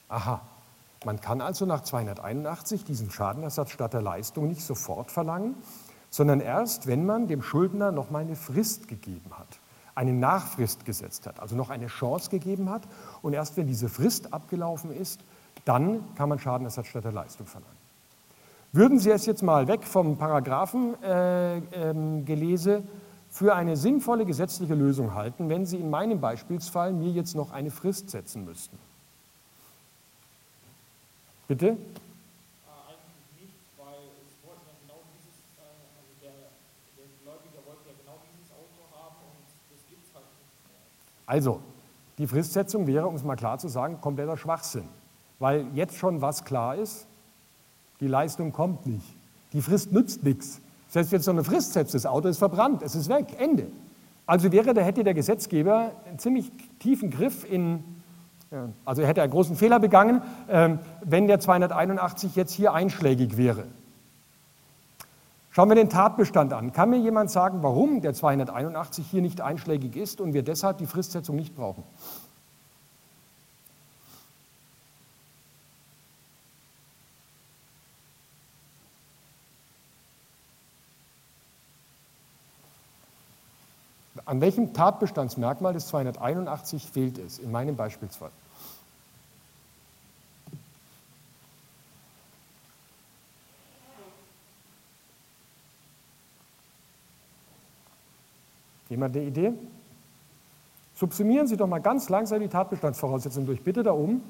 Aha, man kann also nach 281 diesen Schadenersatz statt der Leistung nicht sofort verlangen, sondern erst, wenn man dem Schuldner noch mal eine Frist gegeben hat, eine Nachfrist gesetzt hat, also noch eine Chance gegeben hat. Und erst wenn diese Frist abgelaufen ist, dann kann man Schadenersatz statt der Leistung verlangen. Würden Sie es jetzt mal weg vom Paragraphengelese äh, ähm, für eine sinnvolle gesetzliche Lösung halten, wenn Sie in meinem Beispielsfall mir jetzt noch eine Frist setzen müssten? Bitte? Also, die Fristsetzung wäre, um es mal klar zu sagen, kompletter Schwachsinn, weil jetzt schon was klar ist, die Leistung kommt nicht. Die Frist nützt nichts. Selbst wenn es so eine Frist setzt, das Auto ist verbrannt, es ist weg, Ende. Also wäre, da hätte der Gesetzgeber einen ziemlich tiefen Griff in, also er hätte einen großen Fehler begangen, ähm, wenn der 281 jetzt hier einschlägig wäre. Schauen wir den Tatbestand an. Kann mir jemand sagen, warum der 281 hier nicht einschlägig ist und wir deshalb die Fristsetzung nicht brauchen? An welchem Tatbestandsmerkmal des 281 fehlt es in meinem Beispielsfall? Jemand eine Idee? Subsumieren Sie doch mal ganz langsam die Tatbestandsvoraussetzungen durch. Bitte da oben.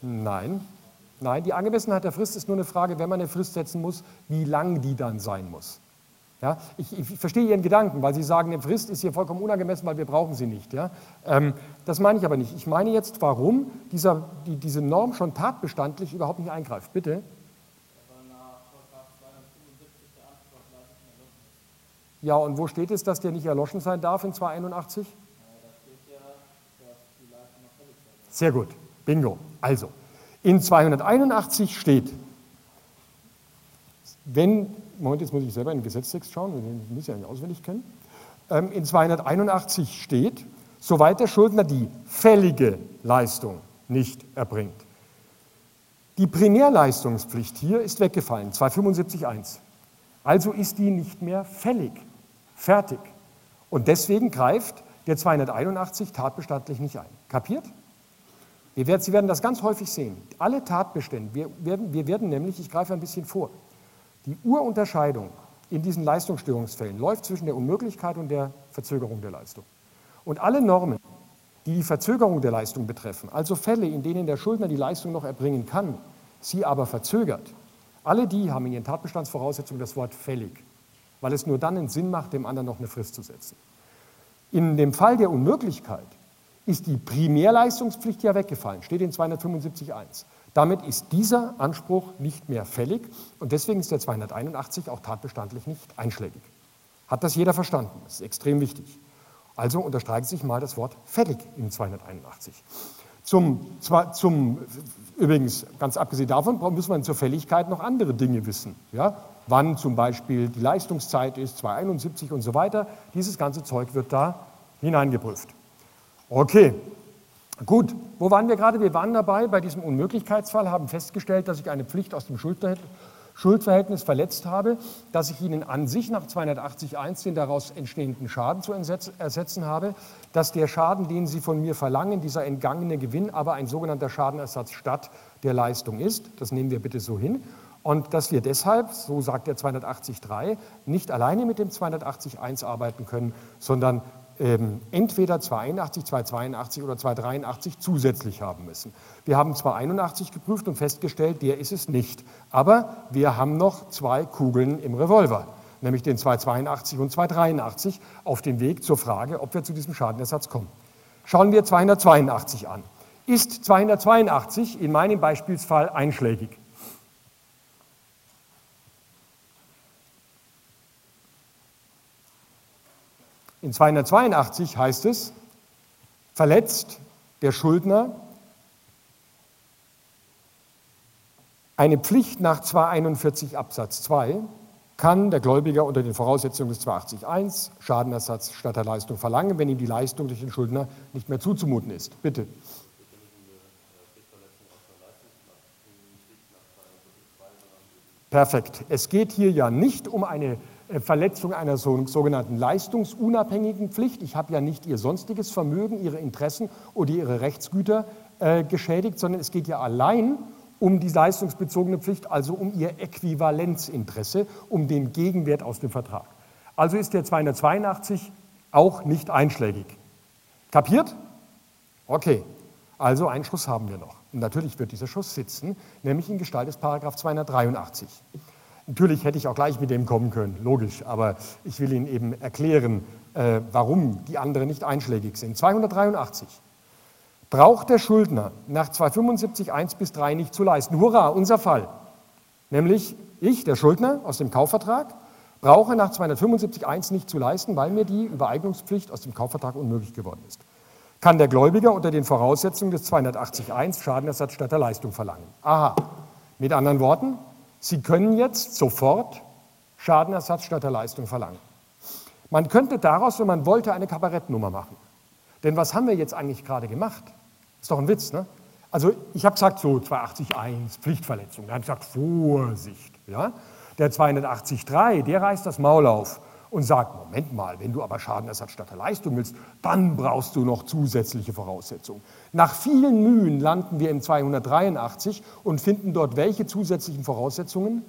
Nein. Nein, die Angemessenheit der Frist ist nur eine Frage, wenn man eine Frist setzen muss, wie lang die dann sein muss. Ja, ich, ich, verstehe Ihren Gedanken, weil Sie sagen, eine Frist ist hier vollkommen unangemessen, weil wir brauchen sie nicht. Ja? Ähm, das meine ich aber nicht. Ich meine jetzt, warum dieser, die, diese Norm schon tatbestandlich überhaupt nicht eingreift. Bitte. Ja, und wo steht es, dass der nicht erloschen sein darf in 281? Sehr gut, bingo. Also, in 281 steht, wenn, Moment, jetzt muss ich selber in den Gesetztext schauen, den muss ich ja nicht auswendig kennen. Ähm, in 281 steht, soweit der Schuldner die fällige Leistung nicht erbringt. Die Primärleistungspflicht hier ist weggefallen, 275.1. Also ist die nicht mehr fällig. Fertig. Und deswegen greift der 281 tatbestandlich nicht ein. Kapiert? Sie werden das ganz häufig sehen. Alle Tatbestände, wir werden, wir werden nämlich, ich greife ein bisschen vor, die Urunterscheidung in diesen Leistungsstörungsfällen läuft zwischen der Unmöglichkeit und der Verzögerung der Leistung. Und alle Normen, die die Verzögerung der Leistung betreffen, also Fälle, in denen der Schuldner die Leistung noch erbringen kann, sie aber verzögert, alle die haben in ihren Tatbestandsvoraussetzungen das Wort fällig. Weil es nur dann einen Sinn macht, dem anderen noch eine Frist zu setzen. In dem Fall der Unmöglichkeit ist die Primärleistungspflicht ja weggefallen, steht in 275.1. Damit ist dieser Anspruch nicht mehr fällig und deswegen ist der 281 auch tatbestandlich nicht einschlägig. Hat das jeder verstanden? Das ist extrem wichtig. Also unterstreicht sich mal das Wort fällig in 281. Zum, zwar, zum, übrigens, ganz abgesehen davon, muss man zur Fälligkeit noch andere Dinge wissen. Ja? Wann zum Beispiel die Leistungszeit ist, 271 und so weiter. Dieses ganze Zeug wird da hineingeprüft. Okay, gut. Wo waren wir gerade? Wir waren dabei bei diesem Unmöglichkeitsfall, haben festgestellt, dass ich eine Pflicht aus dem Schuldverhältnis verletzt habe, dass ich Ihnen an sich nach 280.1 den daraus entstehenden Schaden zu ersetzen habe, dass der Schaden, den Sie von mir verlangen, dieser entgangene Gewinn, aber ein sogenannter Schadenersatz statt der Leistung ist. Das nehmen wir bitte so hin. Und dass wir deshalb, so sagt der 280.3, nicht alleine mit dem 280.1 arbeiten können, sondern ähm, entweder 281, 282 oder 283 zusätzlich haben müssen. Wir haben 281 geprüft und festgestellt, der ist es nicht. Aber wir haben noch zwei Kugeln im Revolver, nämlich den 282 und 283, auf dem Weg zur Frage, ob wir zu diesem Schadenersatz kommen. Schauen wir 282 an. Ist 282 in meinem Beispielsfall einschlägig? In 282 heißt es, verletzt der Schuldner eine Pflicht nach 241 Absatz 2, kann der Gläubiger unter den Voraussetzungen des 280.1 Schadenersatz statt der Leistung verlangen, wenn ihm die Leistung durch den Schuldner nicht mehr zuzumuten ist. Bitte. Perfekt. Es geht hier ja nicht um eine Verletzung einer sogenannten leistungsunabhängigen Pflicht. Ich habe ja nicht Ihr sonstiges Vermögen, Ihre Interessen oder Ihre Rechtsgüter äh, geschädigt, sondern es geht ja allein um die leistungsbezogene Pflicht, also um Ihr Äquivalenzinteresse, um den Gegenwert aus dem Vertrag. Also ist der 282 auch nicht einschlägig. Kapiert? Okay, also einen Schuss haben wir noch. Und natürlich wird dieser Schuss sitzen, nämlich in Gestalt des Paragraph 283. Natürlich hätte ich auch gleich mit dem kommen können, logisch, aber ich will Ihnen eben erklären, äh, warum die anderen nicht einschlägig sind. 283. Braucht der Schuldner nach 275 1 bis 3 nicht zu leisten. Hurra, unser Fall. Nämlich ich, der Schuldner aus dem Kaufvertrag, brauche nach 275 1 nicht zu leisten, weil mir die Übereignungspflicht aus dem Kaufvertrag unmöglich geworden ist. Kann der Gläubiger unter den Voraussetzungen des 280 1 Schadenersatz statt der Leistung verlangen. Aha. Mit anderen Worten, Sie können jetzt sofort Schadenersatz statt der Leistung verlangen. Man könnte daraus, wenn man wollte, eine Kabarettnummer machen. Denn was haben wir jetzt eigentlich gerade gemacht? Ist doch ein Witz, ne? Also ich habe gesagt, so 280.1, Pflichtverletzung. Da habe ich gesagt, Vorsicht. Ja? Der 280.3, der reißt das Maul auf und sagt, Moment mal, wenn du aber Schadenersatz statt der Leistung willst, dann brauchst du noch zusätzliche Voraussetzungen. Nach vielen Mühen landen wir im 283 und finden dort welche zusätzlichen Voraussetzungen?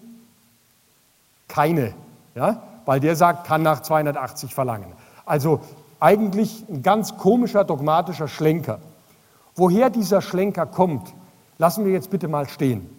Keine, ja? weil der sagt, kann nach 280 verlangen. Also eigentlich ein ganz komischer dogmatischer Schlenker. Woher dieser Schlenker kommt, lassen wir jetzt bitte mal stehen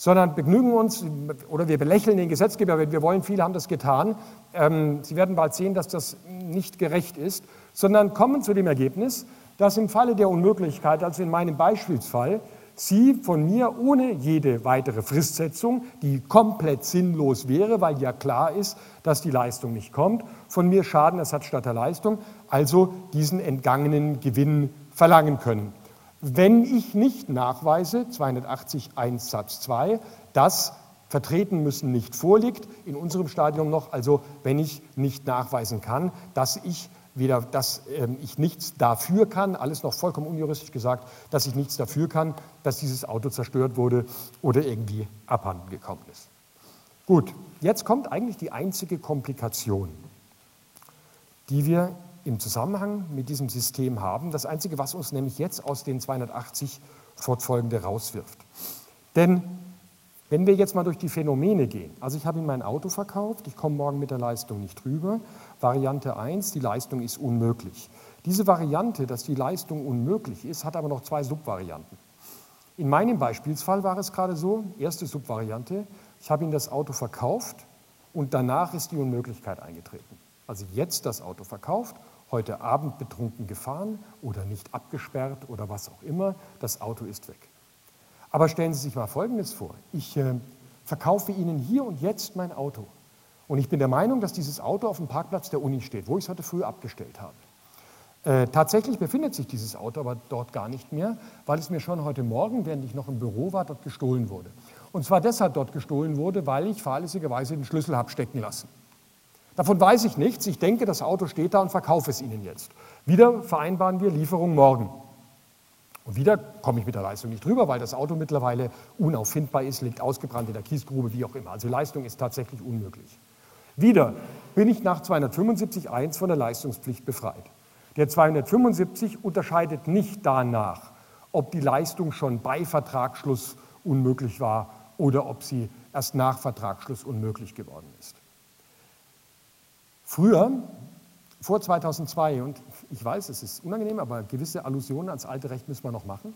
sondern begnügen uns oder wir belächeln den Gesetzgeber, wenn wir wollen, viele haben das getan. Ähm, Sie werden bald sehen, dass das nicht gerecht ist, sondern kommen zu dem Ergebnis, dass im Falle der Unmöglichkeit, also in meinem Beispielsfall, Sie von mir ohne jede weitere Fristsetzung, die komplett sinnlos wäre, weil ja klar ist, dass die Leistung nicht kommt, von mir Schadenersatz statt der Leistung, also diesen entgangenen Gewinn verlangen können. Wenn ich nicht nachweise, 280 1 Satz 2, dass vertreten müssen nicht vorliegt, in unserem Stadium noch, also wenn ich nicht nachweisen kann, dass ich weder, dass äh, ich nichts dafür kann, alles noch vollkommen unjuristisch gesagt, dass ich nichts dafür kann, dass dieses Auto zerstört wurde oder irgendwie abhanden gekommen ist. Gut, jetzt kommt eigentlich die einzige Komplikation, die wir im Zusammenhang mit diesem System haben. Das Einzige, was uns nämlich jetzt aus den 280 fortfolgende rauswirft. Denn wenn wir jetzt mal durch die Phänomene gehen, also ich habe Ihnen mein Auto verkauft, ich komme morgen mit der Leistung nicht rüber. Variante 1, die Leistung ist unmöglich. Diese Variante, dass die Leistung unmöglich ist, hat aber noch zwei Subvarianten. In meinem Beispielsfall war es gerade so, erste Subvariante, ich habe Ihnen das Auto verkauft und danach ist die Unmöglichkeit eingetreten. Also jetzt das Auto verkauft, heute Abend betrunken gefahren oder nicht abgesperrt oder was auch immer, das Auto ist weg. Aber stellen Sie sich mal Folgendes vor. Ich äh, verkaufe Ihnen hier und jetzt mein Auto. Und ich bin der Meinung, dass dieses Auto auf dem Parkplatz der Uni steht, wo ich es heute früh abgestellt habe. Äh, tatsächlich befindet sich dieses Auto aber dort gar nicht mehr, weil es mir schon heute Morgen, während ich noch im Büro war, dort gestohlen wurde. Und zwar deshalb dort gestohlen wurde, weil ich fahrlässigerweise den Schlüssel habe stecken lassen. Davon weiß ich nichts. Ich denke, das Auto steht da und verkaufe es Ihnen jetzt. Wieder vereinbaren wir Lieferung morgen. Und wieder komme ich mit der Leistung nicht drüber, weil das Auto mittlerweile unauffindbar ist, liegt ausgebrannt in der Kiesgrube, wie auch immer. Also Leistung ist tatsächlich unmöglich. Wieder bin ich nach 275.1 von der Leistungspflicht befreit. Der 275 unterscheidet nicht danach, ob die Leistung schon bei Vertragsschluss unmöglich war oder ob sie erst nach Vertragsschluss unmöglich geworden ist. Früher vor 2002, und ich weiß, es ist unangenehm, aber gewisse Allusionen ans alte Recht müssen wir noch machen.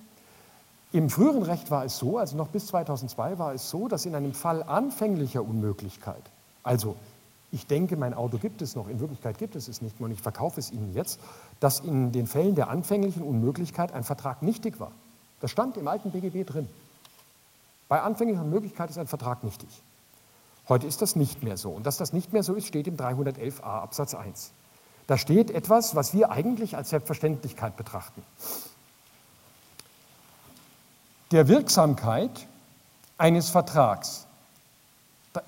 Im früheren Recht war es so, also noch bis 2002 war es so, dass in einem Fall anfänglicher Unmöglichkeit, also ich denke, mein Auto gibt es noch, in Wirklichkeit gibt es es nicht mehr und ich verkaufe es Ihnen jetzt, dass in den Fällen der anfänglichen Unmöglichkeit ein Vertrag nichtig war. Das stand im alten BGB drin. Bei anfänglicher Unmöglichkeit ist ein Vertrag nichtig. Heute ist das nicht mehr so. Und dass das nicht mehr so ist, steht im 311a Absatz 1. Da steht etwas, was wir eigentlich als Selbstverständlichkeit betrachten. Der Wirksamkeit eines Vertrags,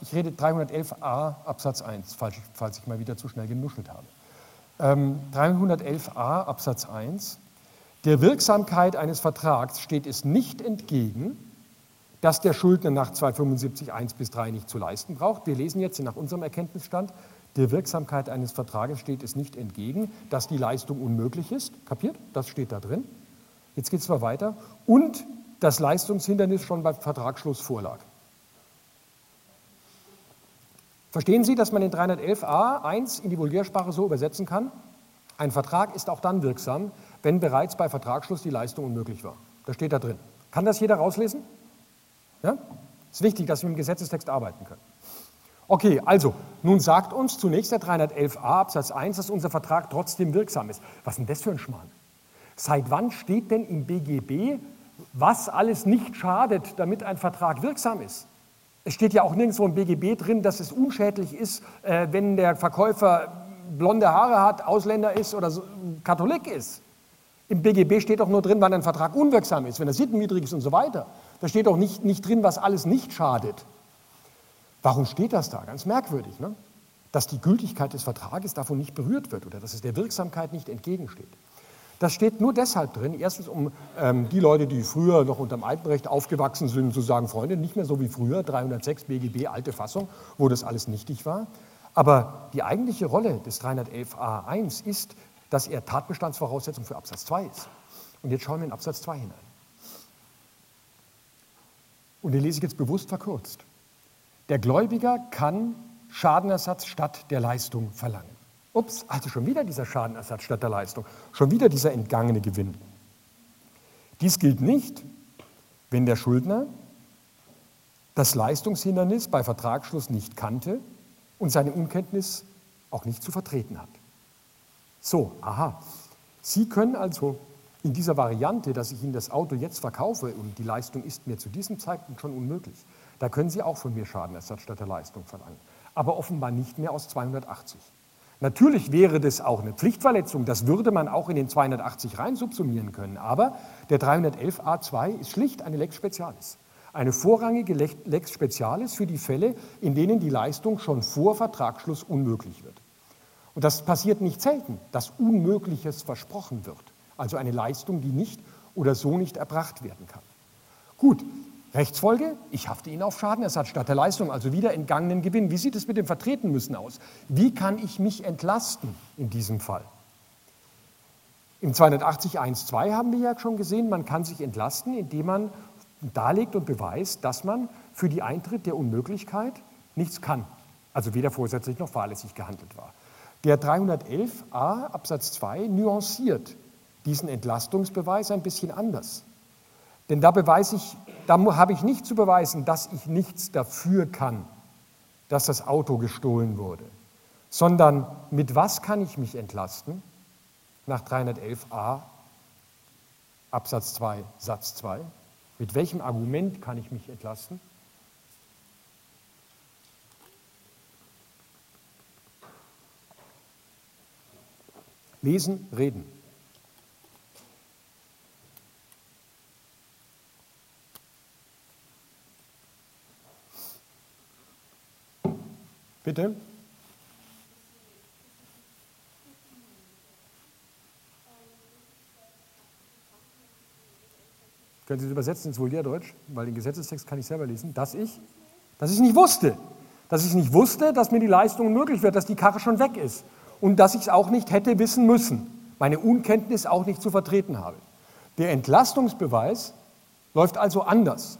ich rede 311a Absatz 1, falls ich, mal wieder zu schnell genuschelt habe. Ähm, 311a Absatz 1, der Wirksamkeit eines Vertrags steht es nicht entgegen, dass der Schuldner nach 275 1 bis 3 nicht zu leisten braucht. Wir lesen jetzt nach unserem Erkenntnisstand, der Wirksamkeit eines Vertrages steht es nicht entgegen, dass die Leistung unmöglich ist. Kapiert? Das steht da drin. Jetzt geht es mal weiter. Und das Leistungshindernis schon beim Vertragsschluss vorlag. Verstehen Sie, dass man den 311a 1 in die Vulgärsprache so übersetzen kann? Ein Vertrag ist auch dann wirksam, wenn bereits bei Vertragsschluss die Leistung unmöglich war. Das steht da drin. Kann das jeder rauslesen? Ja? Es ist wichtig, dass wir mit dem Gesetzestext arbeiten können. Okay, also, nun sagt uns zunächst der 311a Absatz 1, dass unser Vertrag trotzdem wirksam ist. Was ist denn das für ein Schmarrn? Seit wann steht denn im BGB, was alles nicht schadet, damit ein Vertrag wirksam ist? Es steht ja auch nirgendwo im BGB drin, dass es unschädlich ist, äh, wenn der Verkäufer blonde Haare hat, Ausländer ist oder Katholik ist. Im BGB steht doch nur drin, wann ein Vertrag unwirksam ist, wenn er sittenwidrig ist und so weiter. Da steht doch nicht, nicht drin, was alles nicht schadet. Warum steht das da? Ganz merkwürdig, ne? dass die Gültigkeit des Vertrages davon nicht berührt wird oder dass es der Wirksamkeit nicht entgegensteht. Das steht nur deshalb drin, erstens um ähm, die Leute, die früher noch unter dem alten Recht aufgewachsen sind, zu sagen, Freunde, nicht mehr so wie früher, 306 BGB, alte Fassung, wo das alles nichtig war. Aber die eigentliche Rolle des 311a1 ist, dass er Tatbestandsvoraussetzung für Absatz 2 ist. Und jetzt schauen wir in Absatz 2 hinein. Und den lese ich jetzt bewusst verkürzt. Der Gläubiger kann Schadenersatz statt der Leistung verlangen. Ups, also schon wieder dieser Schadenersatz statt der Leistung, schon wieder dieser entgangene Gewinn. Dies gilt nicht, wenn der Schuldner das Leistungshindernis bei Vertragsschluss nicht kannte und seine Unkenntnis auch nicht zu vertreten hat. So, aha. Sie können also in dieser Variante, dass ich Ihnen das Auto jetzt verkaufe und die Leistung ist mir zu diesem Zeitpunkt schon unmöglich, da können Sie auch von mir Schadenersatz statt der Leistung verlangen. Aber offenbar nicht mehr aus 280. Natürlich wäre das auch eine Pflichtverletzung, das würde man auch in den 280 rein subsumieren können. Aber der 311a2 ist schlicht eine Lex Specialis. Eine vorrangige Lex Specialis für die Fälle, in denen die Leistung schon vor Vertragsschluss unmöglich wird. Und das passiert nicht selten, dass Unmögliches versprochen wird. Also eine Leistung, die nicht oder so nicht erbracht werden kann. Gut, Rechtsfolge, ich hafte Ihnen auf Schadenersatz statt der Leistung, also wieder entgangenen Gewinn. Wie sieht es mit dem Vertreten müssen aus? Wie kann ich mich entlasten in diesem Fall? Im 280.1.2 haben wir ja schon gesehen, man kann sich entlasten, indem man darlegt und beweist, dass man für die Eintritt der Unmöglichkeit nichts kann, also weder vorsätzlich noch fahrlässig gehandelt war. Der 311a Absatz 2 nuanciert diesen Entlastungsbeweis ein bisschen anders. Denn da beweise ich, da habe ich nicht zu beweisen, dass ich nichts dafür kann, dass das Auto gestohlen wurde, sondern mit was kann ich mich entlasten? Nach 311a Absatz 2 Satz 2. Mit welchem Argument kann ich mich entlasten? Lesen, reden. Bitte? Können Sie es übersetzen ins Vulgärdeutsch? Weil den Gesetzestext kann ich selber lesen. Dass ich, dass ich nicht wusste. Dass ich nicht wusste, dass mir die Leistung möglich wird, dass die Karre schon weg ist. Und dass ich es auch nicht hätte wissen müssen. Meine Unkenntnis auch nicht zu vertreten habe. Der Entlastungsbeweis läuft also anders.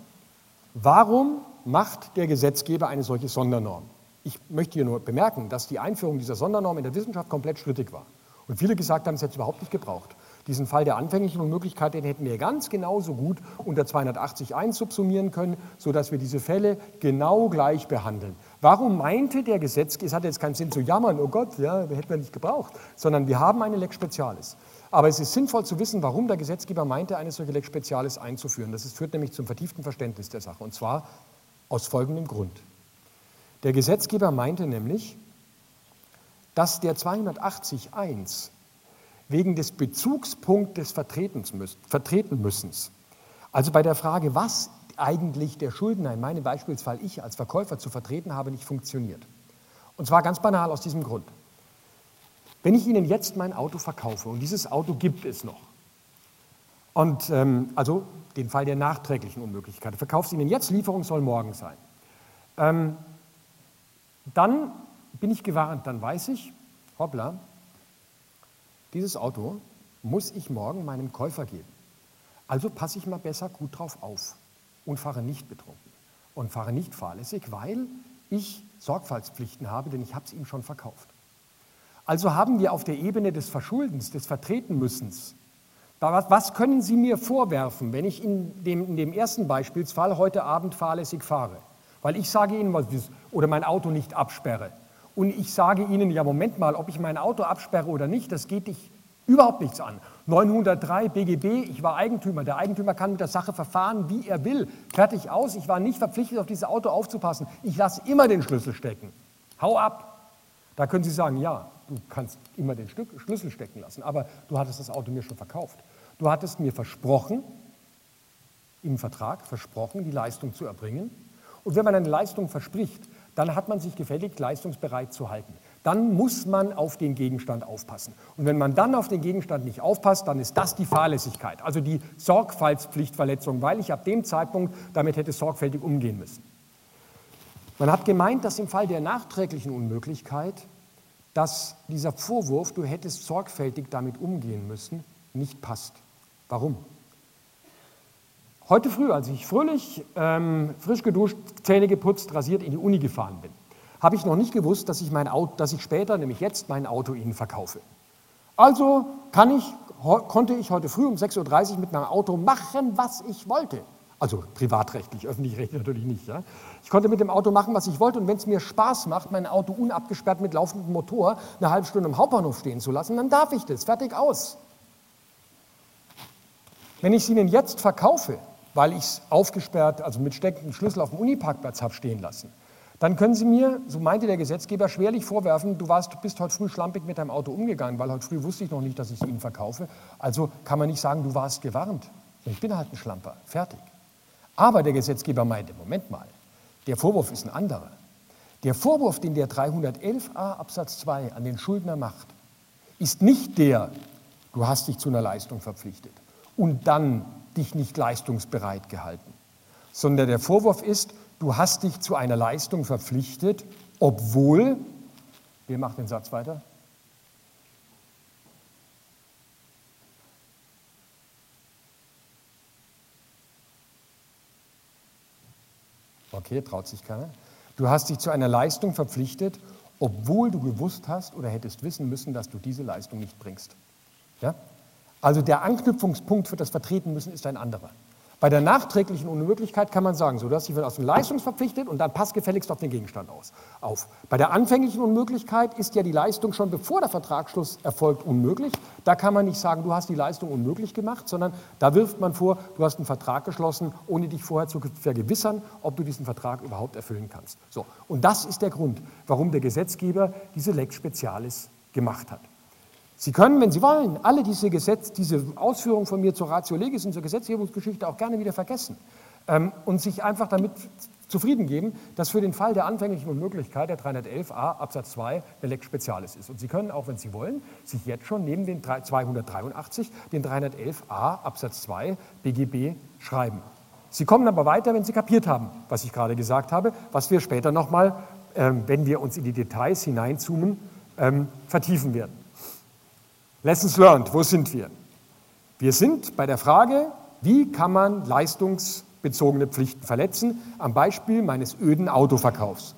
Warum macht der Gesetzgeber eine solche Sondernorm? Ich möchte hier nur bemerken, dass die Einführung dieser Sondernorm in der Wissenschaft komplett strittig war. Und viele gesagt haben, es hätte überhaupt nicht gebraucht. Diesen Fall der anfänglichen Unmöglichkeit, den hätten wir ganz genauso gut unter 280 subsumieren können, sodass wir diese Fälle genau gleich behandeln. Warum meinte der Gesetzgeber, es hat jetzt keinen Sinn zu jammern, oh Gott, ja, hätten wir nicht gebraucht, sondern wir haben eine Lex Specialis. Aber es ist sinnvoll zu wissen, warum der Gesetzgeber meinte, eine solche Lex Specialis einzuführen. Das führt nämlich zum vertieften Verständnis der Sache. Und zwar aus folgendem Grund. Der Gesetzgeber meinte nämlich, dass der 280.1 wegen des Bezugspunktes Vertretenmüssens, also bei der Frage, was eigentlich der Schuldner, in meinem Beispielsfall ich als Verkäufer zu vertreten habe, nicht funktioniert. Und zwar ganz banal aus diesem Grund. Wenn ich Ihnen jetzt mein Auto verkaufe und dieses Auto gibt es noch, und ähm, also den Fall der nachträglichen Unmöglichkeit, verkaufe es Ihnen jetzt, Lieferung soll morgen sein, ähm, dann bin ich gewarnt, dann weiß ich, hoppla, dieses Auto muss ich morgen meinem Käufer geben. Also passe ich mal besser gut drauf auf und fahre nicht betrunken und fahre nicht fahrlässig, weil ich Sorgfaltspflichten habe, denn ich habe es ihm schon verkauft. Also haben wir auf der Ebene des Verschuldens, des Vertretenmüssens, was können Sie mir vorwerfen, wenn ich in dem, in dem ersten Beispielsfall heute Abend fahrlässig fahre? Weil ich sage Ihnen, was, oder mein Auto nicht absperre. Und ich sage Ihnen, ja, Moment mal, ob ich mein Auto absperre oder nicht, das geht dich überhaupt nichts an. 903 BGB, ich war Eigentümer. Der Eigentümer kann mit der Sache verfahren, wie er will. Fertig aus. Ich war nicht verpflichtet, auf dieses Auto aufzupassen. Ich lasse immer den Schlüssel stecken. Hau ab. Da können Sie sagen, ja, du kannst immer den Schlüssel stecken lassen, aber du hattest das Auto mir schon verkauft. Du hattest mir versprochen, im Vertrag versprochen, die Leistung zu erbringen. Und wenn man eine Leistung verspricht, dann hat man sich gefälligt, leistungsbereit zu halten. Dann muss man auf den Gegenstand aufpassen. Und wenn man dann auf den Gegenstand nicht aufpasst, dann ist das die Fahrlässigkeit, also die Sorgfaltspflichtverletzung, weil ich ab dem Zeitpunkt damit hätte sorgfältig umgehen müssen. Man hat gemeint, dass im Fall der nachträglichen Unmöglichkeit, dass dieser Vorwurf, du hättest sorgfältig damit umgehen müssen, nicht passt. Warum? Heute früh, als ich fröhlich, ähm, frisch geduscht, Zähne geputzt, rasiert in die Uni gefahren bin, habe ich noch nicht gewusst, dass ich, mein Auto, dass ich später, nämlich jetzt, mein Auto Ihnen verkaufe. Also ich, konnte ich heute früh um 6.30 Uhr mit meinem Auto machen, was ich wollte. Also privatrechtlich, öffentlich-rechtlich natürlich nicht. Ja? Ich konnte mit dem Auto machen, was ich wollte. Und wenn es mir Spaß macht, mein Auto unabgesperrt mit laufendem Motor eine halbe Stunde im Hauptbahnhof stehen zu lassen, dann darf ich das. Fertig aus. Wenn ich es Ihnen jetzt verkaufe, weil ich es aufgesperrt, also mit steckendem Schlüssel auf dem Uniparkplatz habe stehen lassen, dann können Sie mir, so meinte der Gesetzgeber, schwerlich vorwerfen, du warst, bist heute früh schlampig mit deinem Auto umgegangen, weil heute früh wusste ich noch nicht, dass ich es Ihnen verkaufe. Also kann man nicht sagen, du warst gewarnt. Ich bin halt ein Schlamper, fertig. Aber der Gesetzgeber meinte, Moment mal, der Vorwurf ist ein anderer. Der Vorwurf, den der 311a Absatz 2 an den Schuldner macht, ist nicht der, du hast dich zu einer Leistung verpflichtet und dann dich nicht leistungsbereit gehalten, sondern der Vorwurf ist, du hast dich zu einer Leistung verpflichtet, obwohl, wer macht den Satz weiter? Okay, traut sich keiner. Du hast dich zu einer Leistung verpflichtet, obwohl du gewusst hast oder hättest wissen müssen, dass du diese Leistung nicht bringst. Ja? Also der Anknüpfungspunkt für das Vertreten müssen ist ein anderer. Bei der nachträglichen Unmöglichkeit kann man sagen, so, du hast dich aus dem Leistungsverpflichtet und dann pass gefälligst auf den Gegenstand aus, auf. Bei der anfänglichen Unmöglichkeit ist ja die Leistung schon bevor der Vertragsschluss erfolgt unmöglich. Da kann man nicht sagen, du hast die Leistung unmöglich gemacht, sondern da wirft man vor, du hast einen Vertrag geschlossen, ohne dich vorher zu vergewissern, ob du diesen Vertrag überhaupt erfüllen kannst. So. Und das ist der Grund, warum der Gesetzgeber diese Lex Specialis gemacht hat. Sie können, wenn Sie wollen, alle diese, Gesetz, diese Ausführungen von mir zur Ratio Legis und zur Gesetzgebungsgeschichte auch gerne wieder vergessen ähm, und sich einfach damit zufrieden geben, dass für den Fall der anfänglichen Unmöglichkeit der 311a Absatz 2 der Lex Specialis ist. Und Sie können auch, wenn Sie wollen, sich jetzt schon neben den 283 den 311a Absatz 2 BGB schreiben. Sie kommen aber weiter, wenn Sie kapiert haben, was ich gerade gesagt habe, was wir später nochmal, ähm, wenn wir uns in die Details hineinzoomen, ähm, vertiefen werden. Lessons learned, wo sind wir? Wir sind bei der Frage, wie kann man leistungsbezogene Pflichten verletzen, am Beispiel meines öden Autoverkaufs.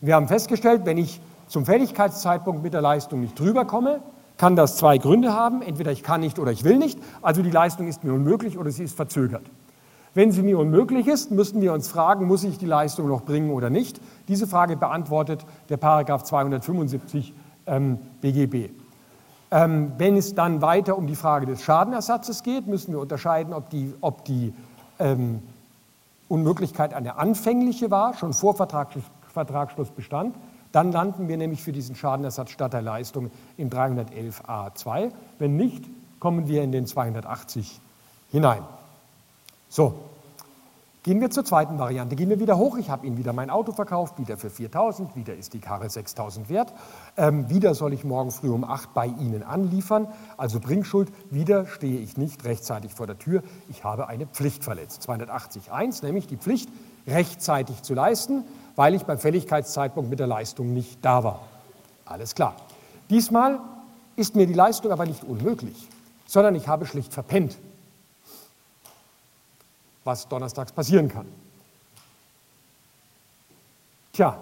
Und wir haben festgestellt, wenn ich zum Fälligkeitszeitpunkt mit der Leistung nicht drüber komme, kann das zwei Gründe haben. Entweder ich kann nicht oder ich will nicht. Also die Leistung ist mir unmöglich oder sie ist verzögert. Wenn sie mir unmöglich ist, müssen wir uns fragen, muss ich die Leistung noch bringen oder nicht? Diese Frage beantwortet der Paragraph 275 ähm, BGB. Ähm, wenn es dann weiter um die Frage des Schadenersatzes geht, müssen wir unterscheiden, ob die, ob die ähm, Unmöglichkeit eine anfängliche war, schon vor Vertragsschluss, bestand. Dann landen wir nämlich für diesen Schadenersatz statt der Leistung in 311a2. Wenn nicht, kommen wir in den 280 hinein. So, Gehen wir zur zweiten Variante. Gehen wir wieder hoch. Ich habe Ihnen wieder mein Auto verkauft, wieder für 4.000, wieder ist die Karre 6.000 wert. Ähm, wieder soll ich morgen früh um 8 bei Ihnen anliefern. Also Bringschuld, wieder stehe ich nicht rechtzeitig vor der Tür. Ich habe eine Pflicht verletzt. 280.1, nämlich die Pflicht, rechtzeitig zu leisten, weil ich beim Fälligkeitszeitpunkt mit der Leistung nicht da war. Alles klar. Diesmal ist mir die Leistung aber nicht unmöglich, sondern ich habe schlicht verpennt was donnerstags passieren kann. Tja,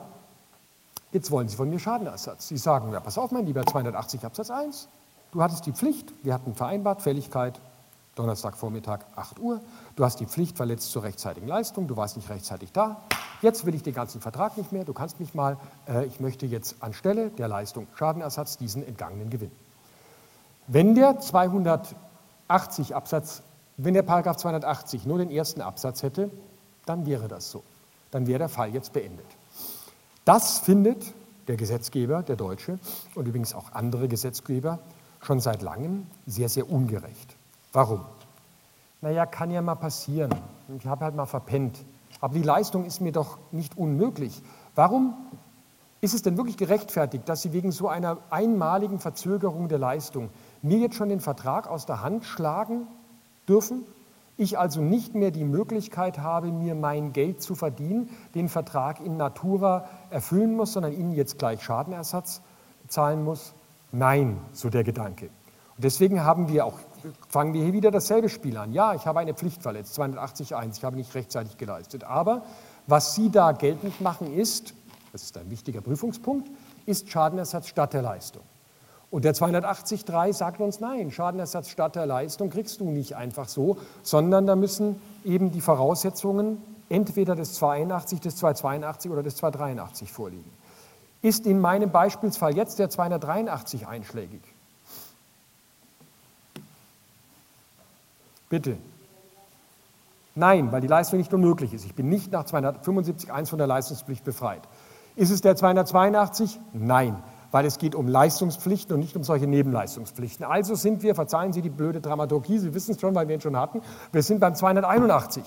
jetzt wollen Sie von mir Schadenersatz. Sie sagen, ja, pass auf, mein lieber 280 Absatz 1, du hattest die Pflicht, wir hatten vereinbart, Fälligkeit, Donnerstagvormittag 8 Uhr, du hast die Pflicht verletzt zur rechtzeitigen Leistung, du warst nicht rechtzeitig da, jetzt will ich den ganzen Vertrag nicht mehr, du kannst mich mal, äh, ich möchte jetzt anstelle der Leistung Schadenersatz diesen entgangenen Gewinn. Wenn der 280 Absatz wenn der Paragraph 280 nur den ersten Absatz hätte, dann wäre das so. Dann wäre der Fall jetzt beendet. Das findet der Gesetzgeber, der Deutsche und übrigens auch andere Gesetzgeber schon seit langem sehr, sehr ungerecht. Warum? Naja, kann ja mal passieren. Ich habe halt mal verpennt. Aber die Leistung ist mir doch nicht unmöglich. Warum ist es denn wirklich gerechtfertigt, dass Sie wegen so einer einmaligen Verzögerung der Leistung mir jetzt schon den Vertrag aus der Hand schlagen dürfen. Ich also nicht mehr die Möglichkeit habe, mir mein Geld zu verdienen, den Vertrag in Natura erfüllen muss, sondern Ihnen jetzt gleich Schadenersatz zahlen muss? Nein, so der Gedanke. Und deswegen haben wir auch, fangen wir hier wieder dasselbe Spiel an. Ja, ich habe eine Pflicht verletzt, 280.1, ich habe nicht rechtzeitig geleistet. Aber was Sie da geltend machen ist, das ist ein wichtiger Prüfungspunkt, ist Schadenersatz statt der Leistung. Und der 280.3 sagt uns, nein, Schadenersatz statt der Leistung kriegst du nicht einfach so, sondern da müssen eben die Voraussetzungen entweder des 281, des 282 oder des 283 vorliegen. Ist in meinem Beispielsfall jetzt der 283 einschlägig? Bitte. Nein, weil die Leistung nicht unmöglich ist. Ich bin nicht nach 275.1 von der Leistungspflicht befreit. Ist es der 282? Nein weil es geht um Leistungspflichten und nicht um solche Nebenleistungspflichten. Also sind wir, verzeihen Sie die blöde Dramaturgie, Sie wissen es schon, weil wir ihn schon hatten, wir sind beim 281.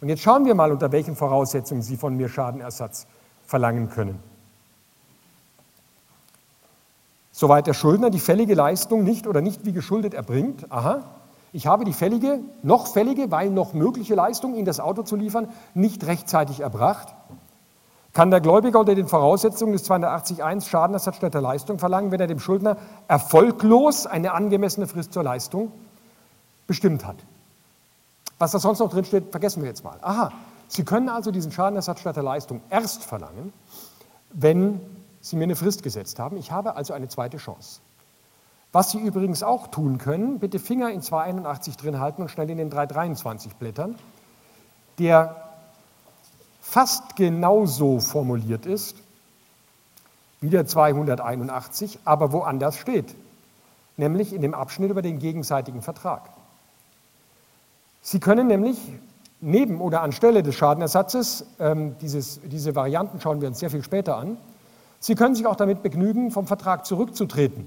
Und jetzt schauen wir mal, unter welchen Voraussetzungen Sie von mir Schadenersatz verlangen können. Soweit der Schuldner die fällige Leistung nicht oder nicht wie geschuldet erbringt, aha, ich habe die fällige, noch fällige, weil noch mögliche Leistung, Ihnen das Auto zu liefern, nicht rechtzeitig erbracht, kann der Gläubiger unter den Voraussetzungen des 280.1 Schadenersatz statt der Leistung verlangen, wenn er dem Schuldner erfolglos eine angemessene Frist zur Leistung bestimmt hat. Was da sonst noch drinsteht, vergessen wir jetzt mal. Aha, Sie können also diesen Schadenersatz statt der Leistung erst verlangen, wenn Sie mir eine Frist gesetzt haben. Ich habe also eine zweite Chance. Was Sie übrigens auch tun können, bitte Finger in 281 drin halten und schnell in den 323 blättern. der fast genauso formuliert ist wie der 281, aber woanders steht, nämlich in dem Abschnitt über den gegenseitigen Vertrag. Sie können nämlich neben oder anstelle des Schadenersatzes, ähm, dieses, diese Varianten schauen wir uns sehr viel später an, Sie können sich auch damit begnügen, vom Vertrag zurückzutreten.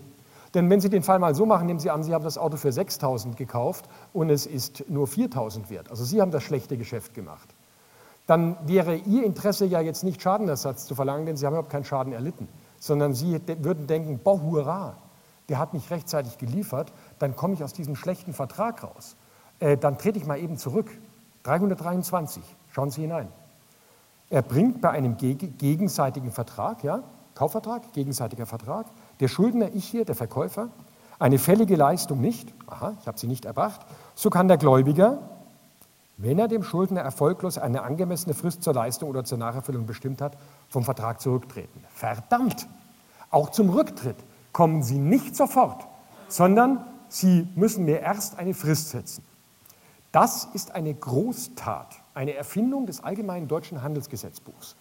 Denn wenn Sie den Fall mal so machen, nehmen Sie an, Sie haben das Auto für 6.000 gekauft und es ist nur 4.000 wert. Also Sie haben das schlechte Geschäft gemacht. Dann wäre Ihr Interesse ja jetzt nicht Schadenersatz zu verlangen, denn Sie haben überhaupt keinen Schaden erlitten, sondern Sie würden denken, boah, hurra, der hat mich rechtzeitig geliefert, dann komme ich aus diesem schlechten Vertrag raus. Äh, dann trete ich mal eben zurück. 323, schauen Sie hinein. Er bringt bei einem gegenseitigen Vertrag, ja, Kaufvertrag, gegenseitiger Vertrag, der Schuldner, ich hier, der Verkäufer, eine fällige Leistung nicht, aha, ich habe sie nicht erbracht, so kann der Gläubiger, wenn er dem Schuldner erfolglos eine angemessene Frist zur Leistung oder zur Nacherfüllung bestimmt hat, vom Vertrag zurücktreten. Verdammt! Auch zum Rücktritt kommen Sie nicht sofort, sondern Sie müssen mir erst eine Frist setzen. Das ist eine Großtat, eine Erfindung des allgemeinen deutschen Handelsgesetzbuchs.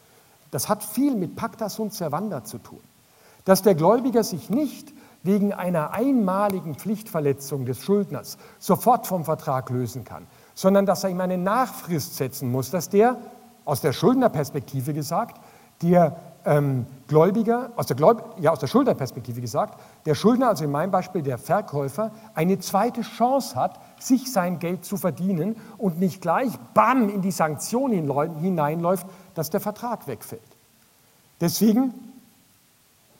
Das hat viel mit Pacta sunt servanda zu tun. Dass der Gläubiger sich nicht wegen einer einmaligen Pflichtverletzung des Schuldners sofort vom Vertrag lösen kann, sondern dass er ihm eine Nachfrist setzen muss, dass der, aus der Schuldnerperspektive gesagt, der ähm, Gläubiger, aus der, Gläub ja, aus der Schuldnerperspektive gesagt, der Schuldner, also in meinem Beispiel der Verkäufer, eine zweite Chance hat, sich sein Geld zu verdienen und nicht gleich, bam, in die Sanktion hineinläuft, dass der Vertrag wegfällt. Deswegen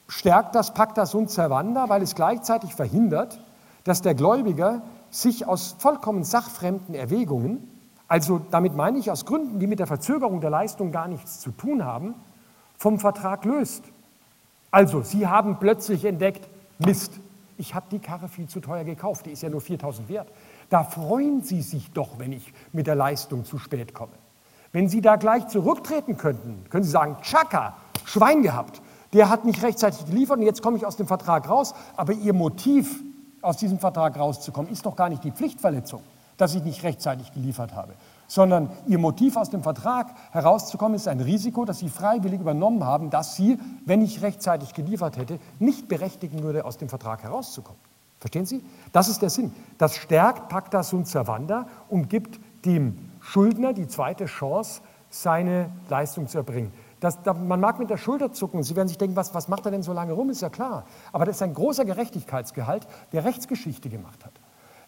stärkt das Pacta sunt servanda, weil es gleichzeitig verhindert, dass der Gläubiger sich aus vollkommen sachfremden Erwägungen, also damit meine ich aus Gründen, die mit der Verzögerung der Leistung gar nichts zu tun haben, vom Vertrag löst. Also, Sie haben plötzlich entdeckt, Mist, ich habe die Karre viel zu teuer gekauft, die ist ja nur 4000 wert. Da freuen Sie sich doch, wenn ich mit der Leistung zu spät komme. Wenn Sie da gleich zurücktreten könnten, können Sie sagen, Chaka, Schwein gehabt, der hat nicht rechtzeitig geliefert und jetzt komme ich aus dem Vertrag raus. Aber Ihr Motiv, aus diesem Vertrag rauszukommen, ist doch gar nicht die Pflichtverletzung, dass ich nicht rechtzeitig geliefert habe, sondern Ihr Motiv aus dem Vertrag herauszukommen ist ein Risiko, das Sie freiwillig übernommen haben, dass Sie, wenn ich rechtzeitig geliefert hätte, nicht berechtigen würde, aus dem Vertrag herauszukommen. Verstehen Sie? Das ist der Sinn. Das stärkt Pacta sunt servanda und gibt dem Schuldner die zweite Chance, seine Leistung zu erbringen. Das, da, man mag mit der Schulter zucken, Sie werden sich denken, was, was macht er denn so lange rum, ist ja klar. Aber das ist ein großer Gerechtigkeitsgehalt, der Rechtsgeschichte gemacht hat.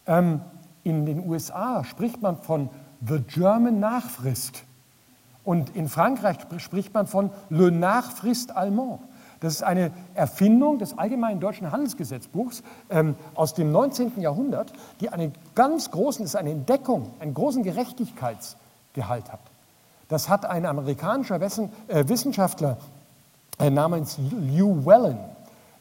Ähm, in den USA spricht man von The German Nachfrist. Und in Frankreich spricht man von Le Nachfrist Allemand. Das ist eine Erfindung des Allgemeinen Deutschen Handelsgesetzbuchs ähm, aus dem 19. Jahrhundert, die einen ganz großen, ist eine Entdeckung, einen großen Gerechtigkeitsgehalt hat. Das hat ein amerikanischer äh, Wissenschaftler äh, namens Lew Wellen,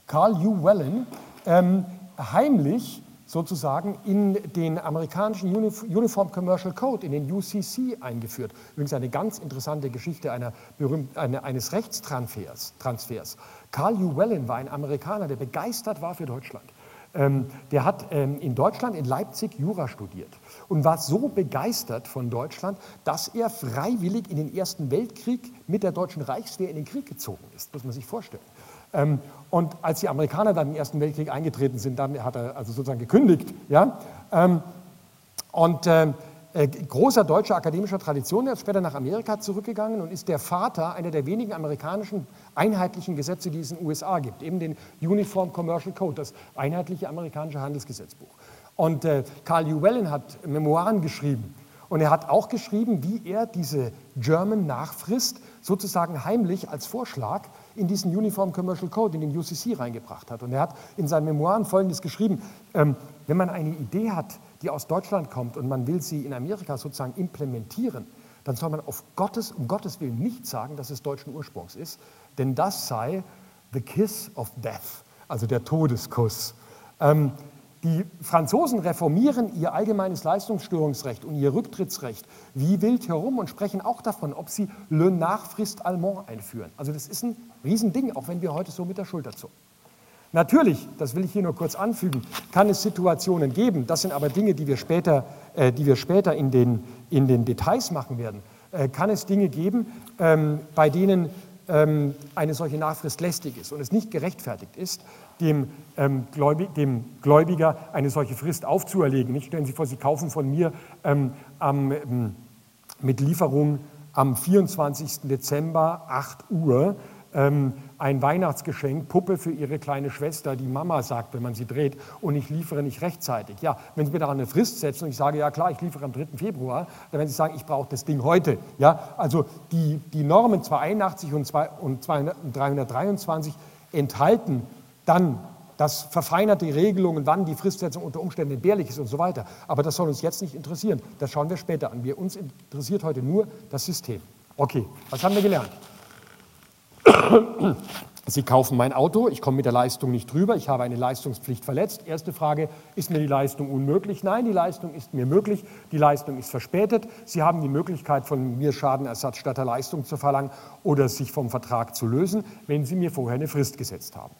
Carl Lew Wellen, ähm, heimlich sozusagen in den amerikanischen Uniform Commercial Code, in den UCC eingeführt. Übrigens eine ganz interessante Geschichte einer berühmt, eine, eines Rechtstransfers. Transfers. Carl Llewellyn war ein Amerikaner, der begeistert war für Deutschland. Ähm, der hat ähm, in Deutschland, in Leipzig, Jura studiert und war so begeistert von Deutschland, dass er freiwillig in den Ersten Weltkrieg mit der deutschen Reichswehr in den Krieg gezogen ist, muss man sich vorstellen. Ähm, und als die Amerikaner dann im Ersten Weltkrieg eingetreten sind, dann hat er also sozusagen gekündigt. Ja? Ähm, und ähm, äh, großer deutscher akademischer Tradition, er ist später nach Amerika zurückgegangen und ist der Vater einer der wenigen amerikanischen einheitlichen Gesetze, die es in den USA gibt, eben den Uniform Commercial Code, das einheitliche amerikanische Handelsgesetzbuch. Und äh, Carl Llewellyn hat Memoiren geschrieben und er hat auch geschrieben, wie er diese German Nachfrist sozusagen heimlich als Vorschlag in diesen Uniform Commercial Code, in den UCC reingebracht hat. Und er hat in seinen Memoiren Folgendes geschrieben, ähm, wenn man eine Idee hat, die aus Deutschland kommt und man will sie in Amerika sozusagen implementieren, dann soll man auf Gottes, um Gottes Willen nicht sagen, dass es deutschen Ursprungs ist, denn das sei the kiss of death, also der Todeskuss. Ähm, die Franzosen reformieren ihr allgemeines Leistungsstörungsrecht und ihr Rücktrittsrecht wie wild herum und sprechen auch davon, ob sie Le Nachfrist Allemand einführen. Also das ist ein Riesending, auch wenn wir heute so mit der Schulter zucken. Natürlich, das will ich hier nur kurz anfügen, kann es Situationen geben, das sind aber Dinge, die wir später, äh, die wir später in, den, in den Details machen werden, äh, kann es Dinge geben, ähm, bei denen eine solche Nachfrist lästig ist und es nicht gerechtfertigt ist, dem, ähm, Gläubig, dem Gläubiger eine solche Frist aufzuerlegen. Nicht stellen Sie vor, Sie kaufen von mir ähm, am, mit Lieferung am 24. Dezember 8 Uhr ähm, ein Weihnachtsgeschenk, Puppe für ihre kleine Schwester, die Mama sagt, wenn man sie dreht, und ich liefere nicht rechtzeitig. Ja, wenn Sie mir daran eine Frist setzen und ich sage, ja klar, ich liefere am 3. Februar, dann werden Sie sagen, ich brauche das Ding heute. Ja, also die, die Normen 281 und, 2, und 200, 323 enthalten dann das verfeinerte Regelungen, wann die Fristsetzung unter Umständen entbehrlich ist und so weiter. Aber das soll uns jetzt nicht interessieren. Das schauen wir später an. Wir, uns interessiert heute nur das System. Okay, was haben wir gelernt? Sie kaufen mein Auto, ich komme mit der Leistung nicht drüber, ich habe eine Leistungspflicht verletzt. Erste Frage, ist mir die Leistung unmöglich? Nein, die Leistung ist mir möglich, die Leistung ist verspätet. Sie haben die Möglichkeit, von mir Schadenersatz statt der Leistung zu verlangen oder sich vom Vertrag zu lösen, wenn Sie mir vorher eine Frist gesetzt haben.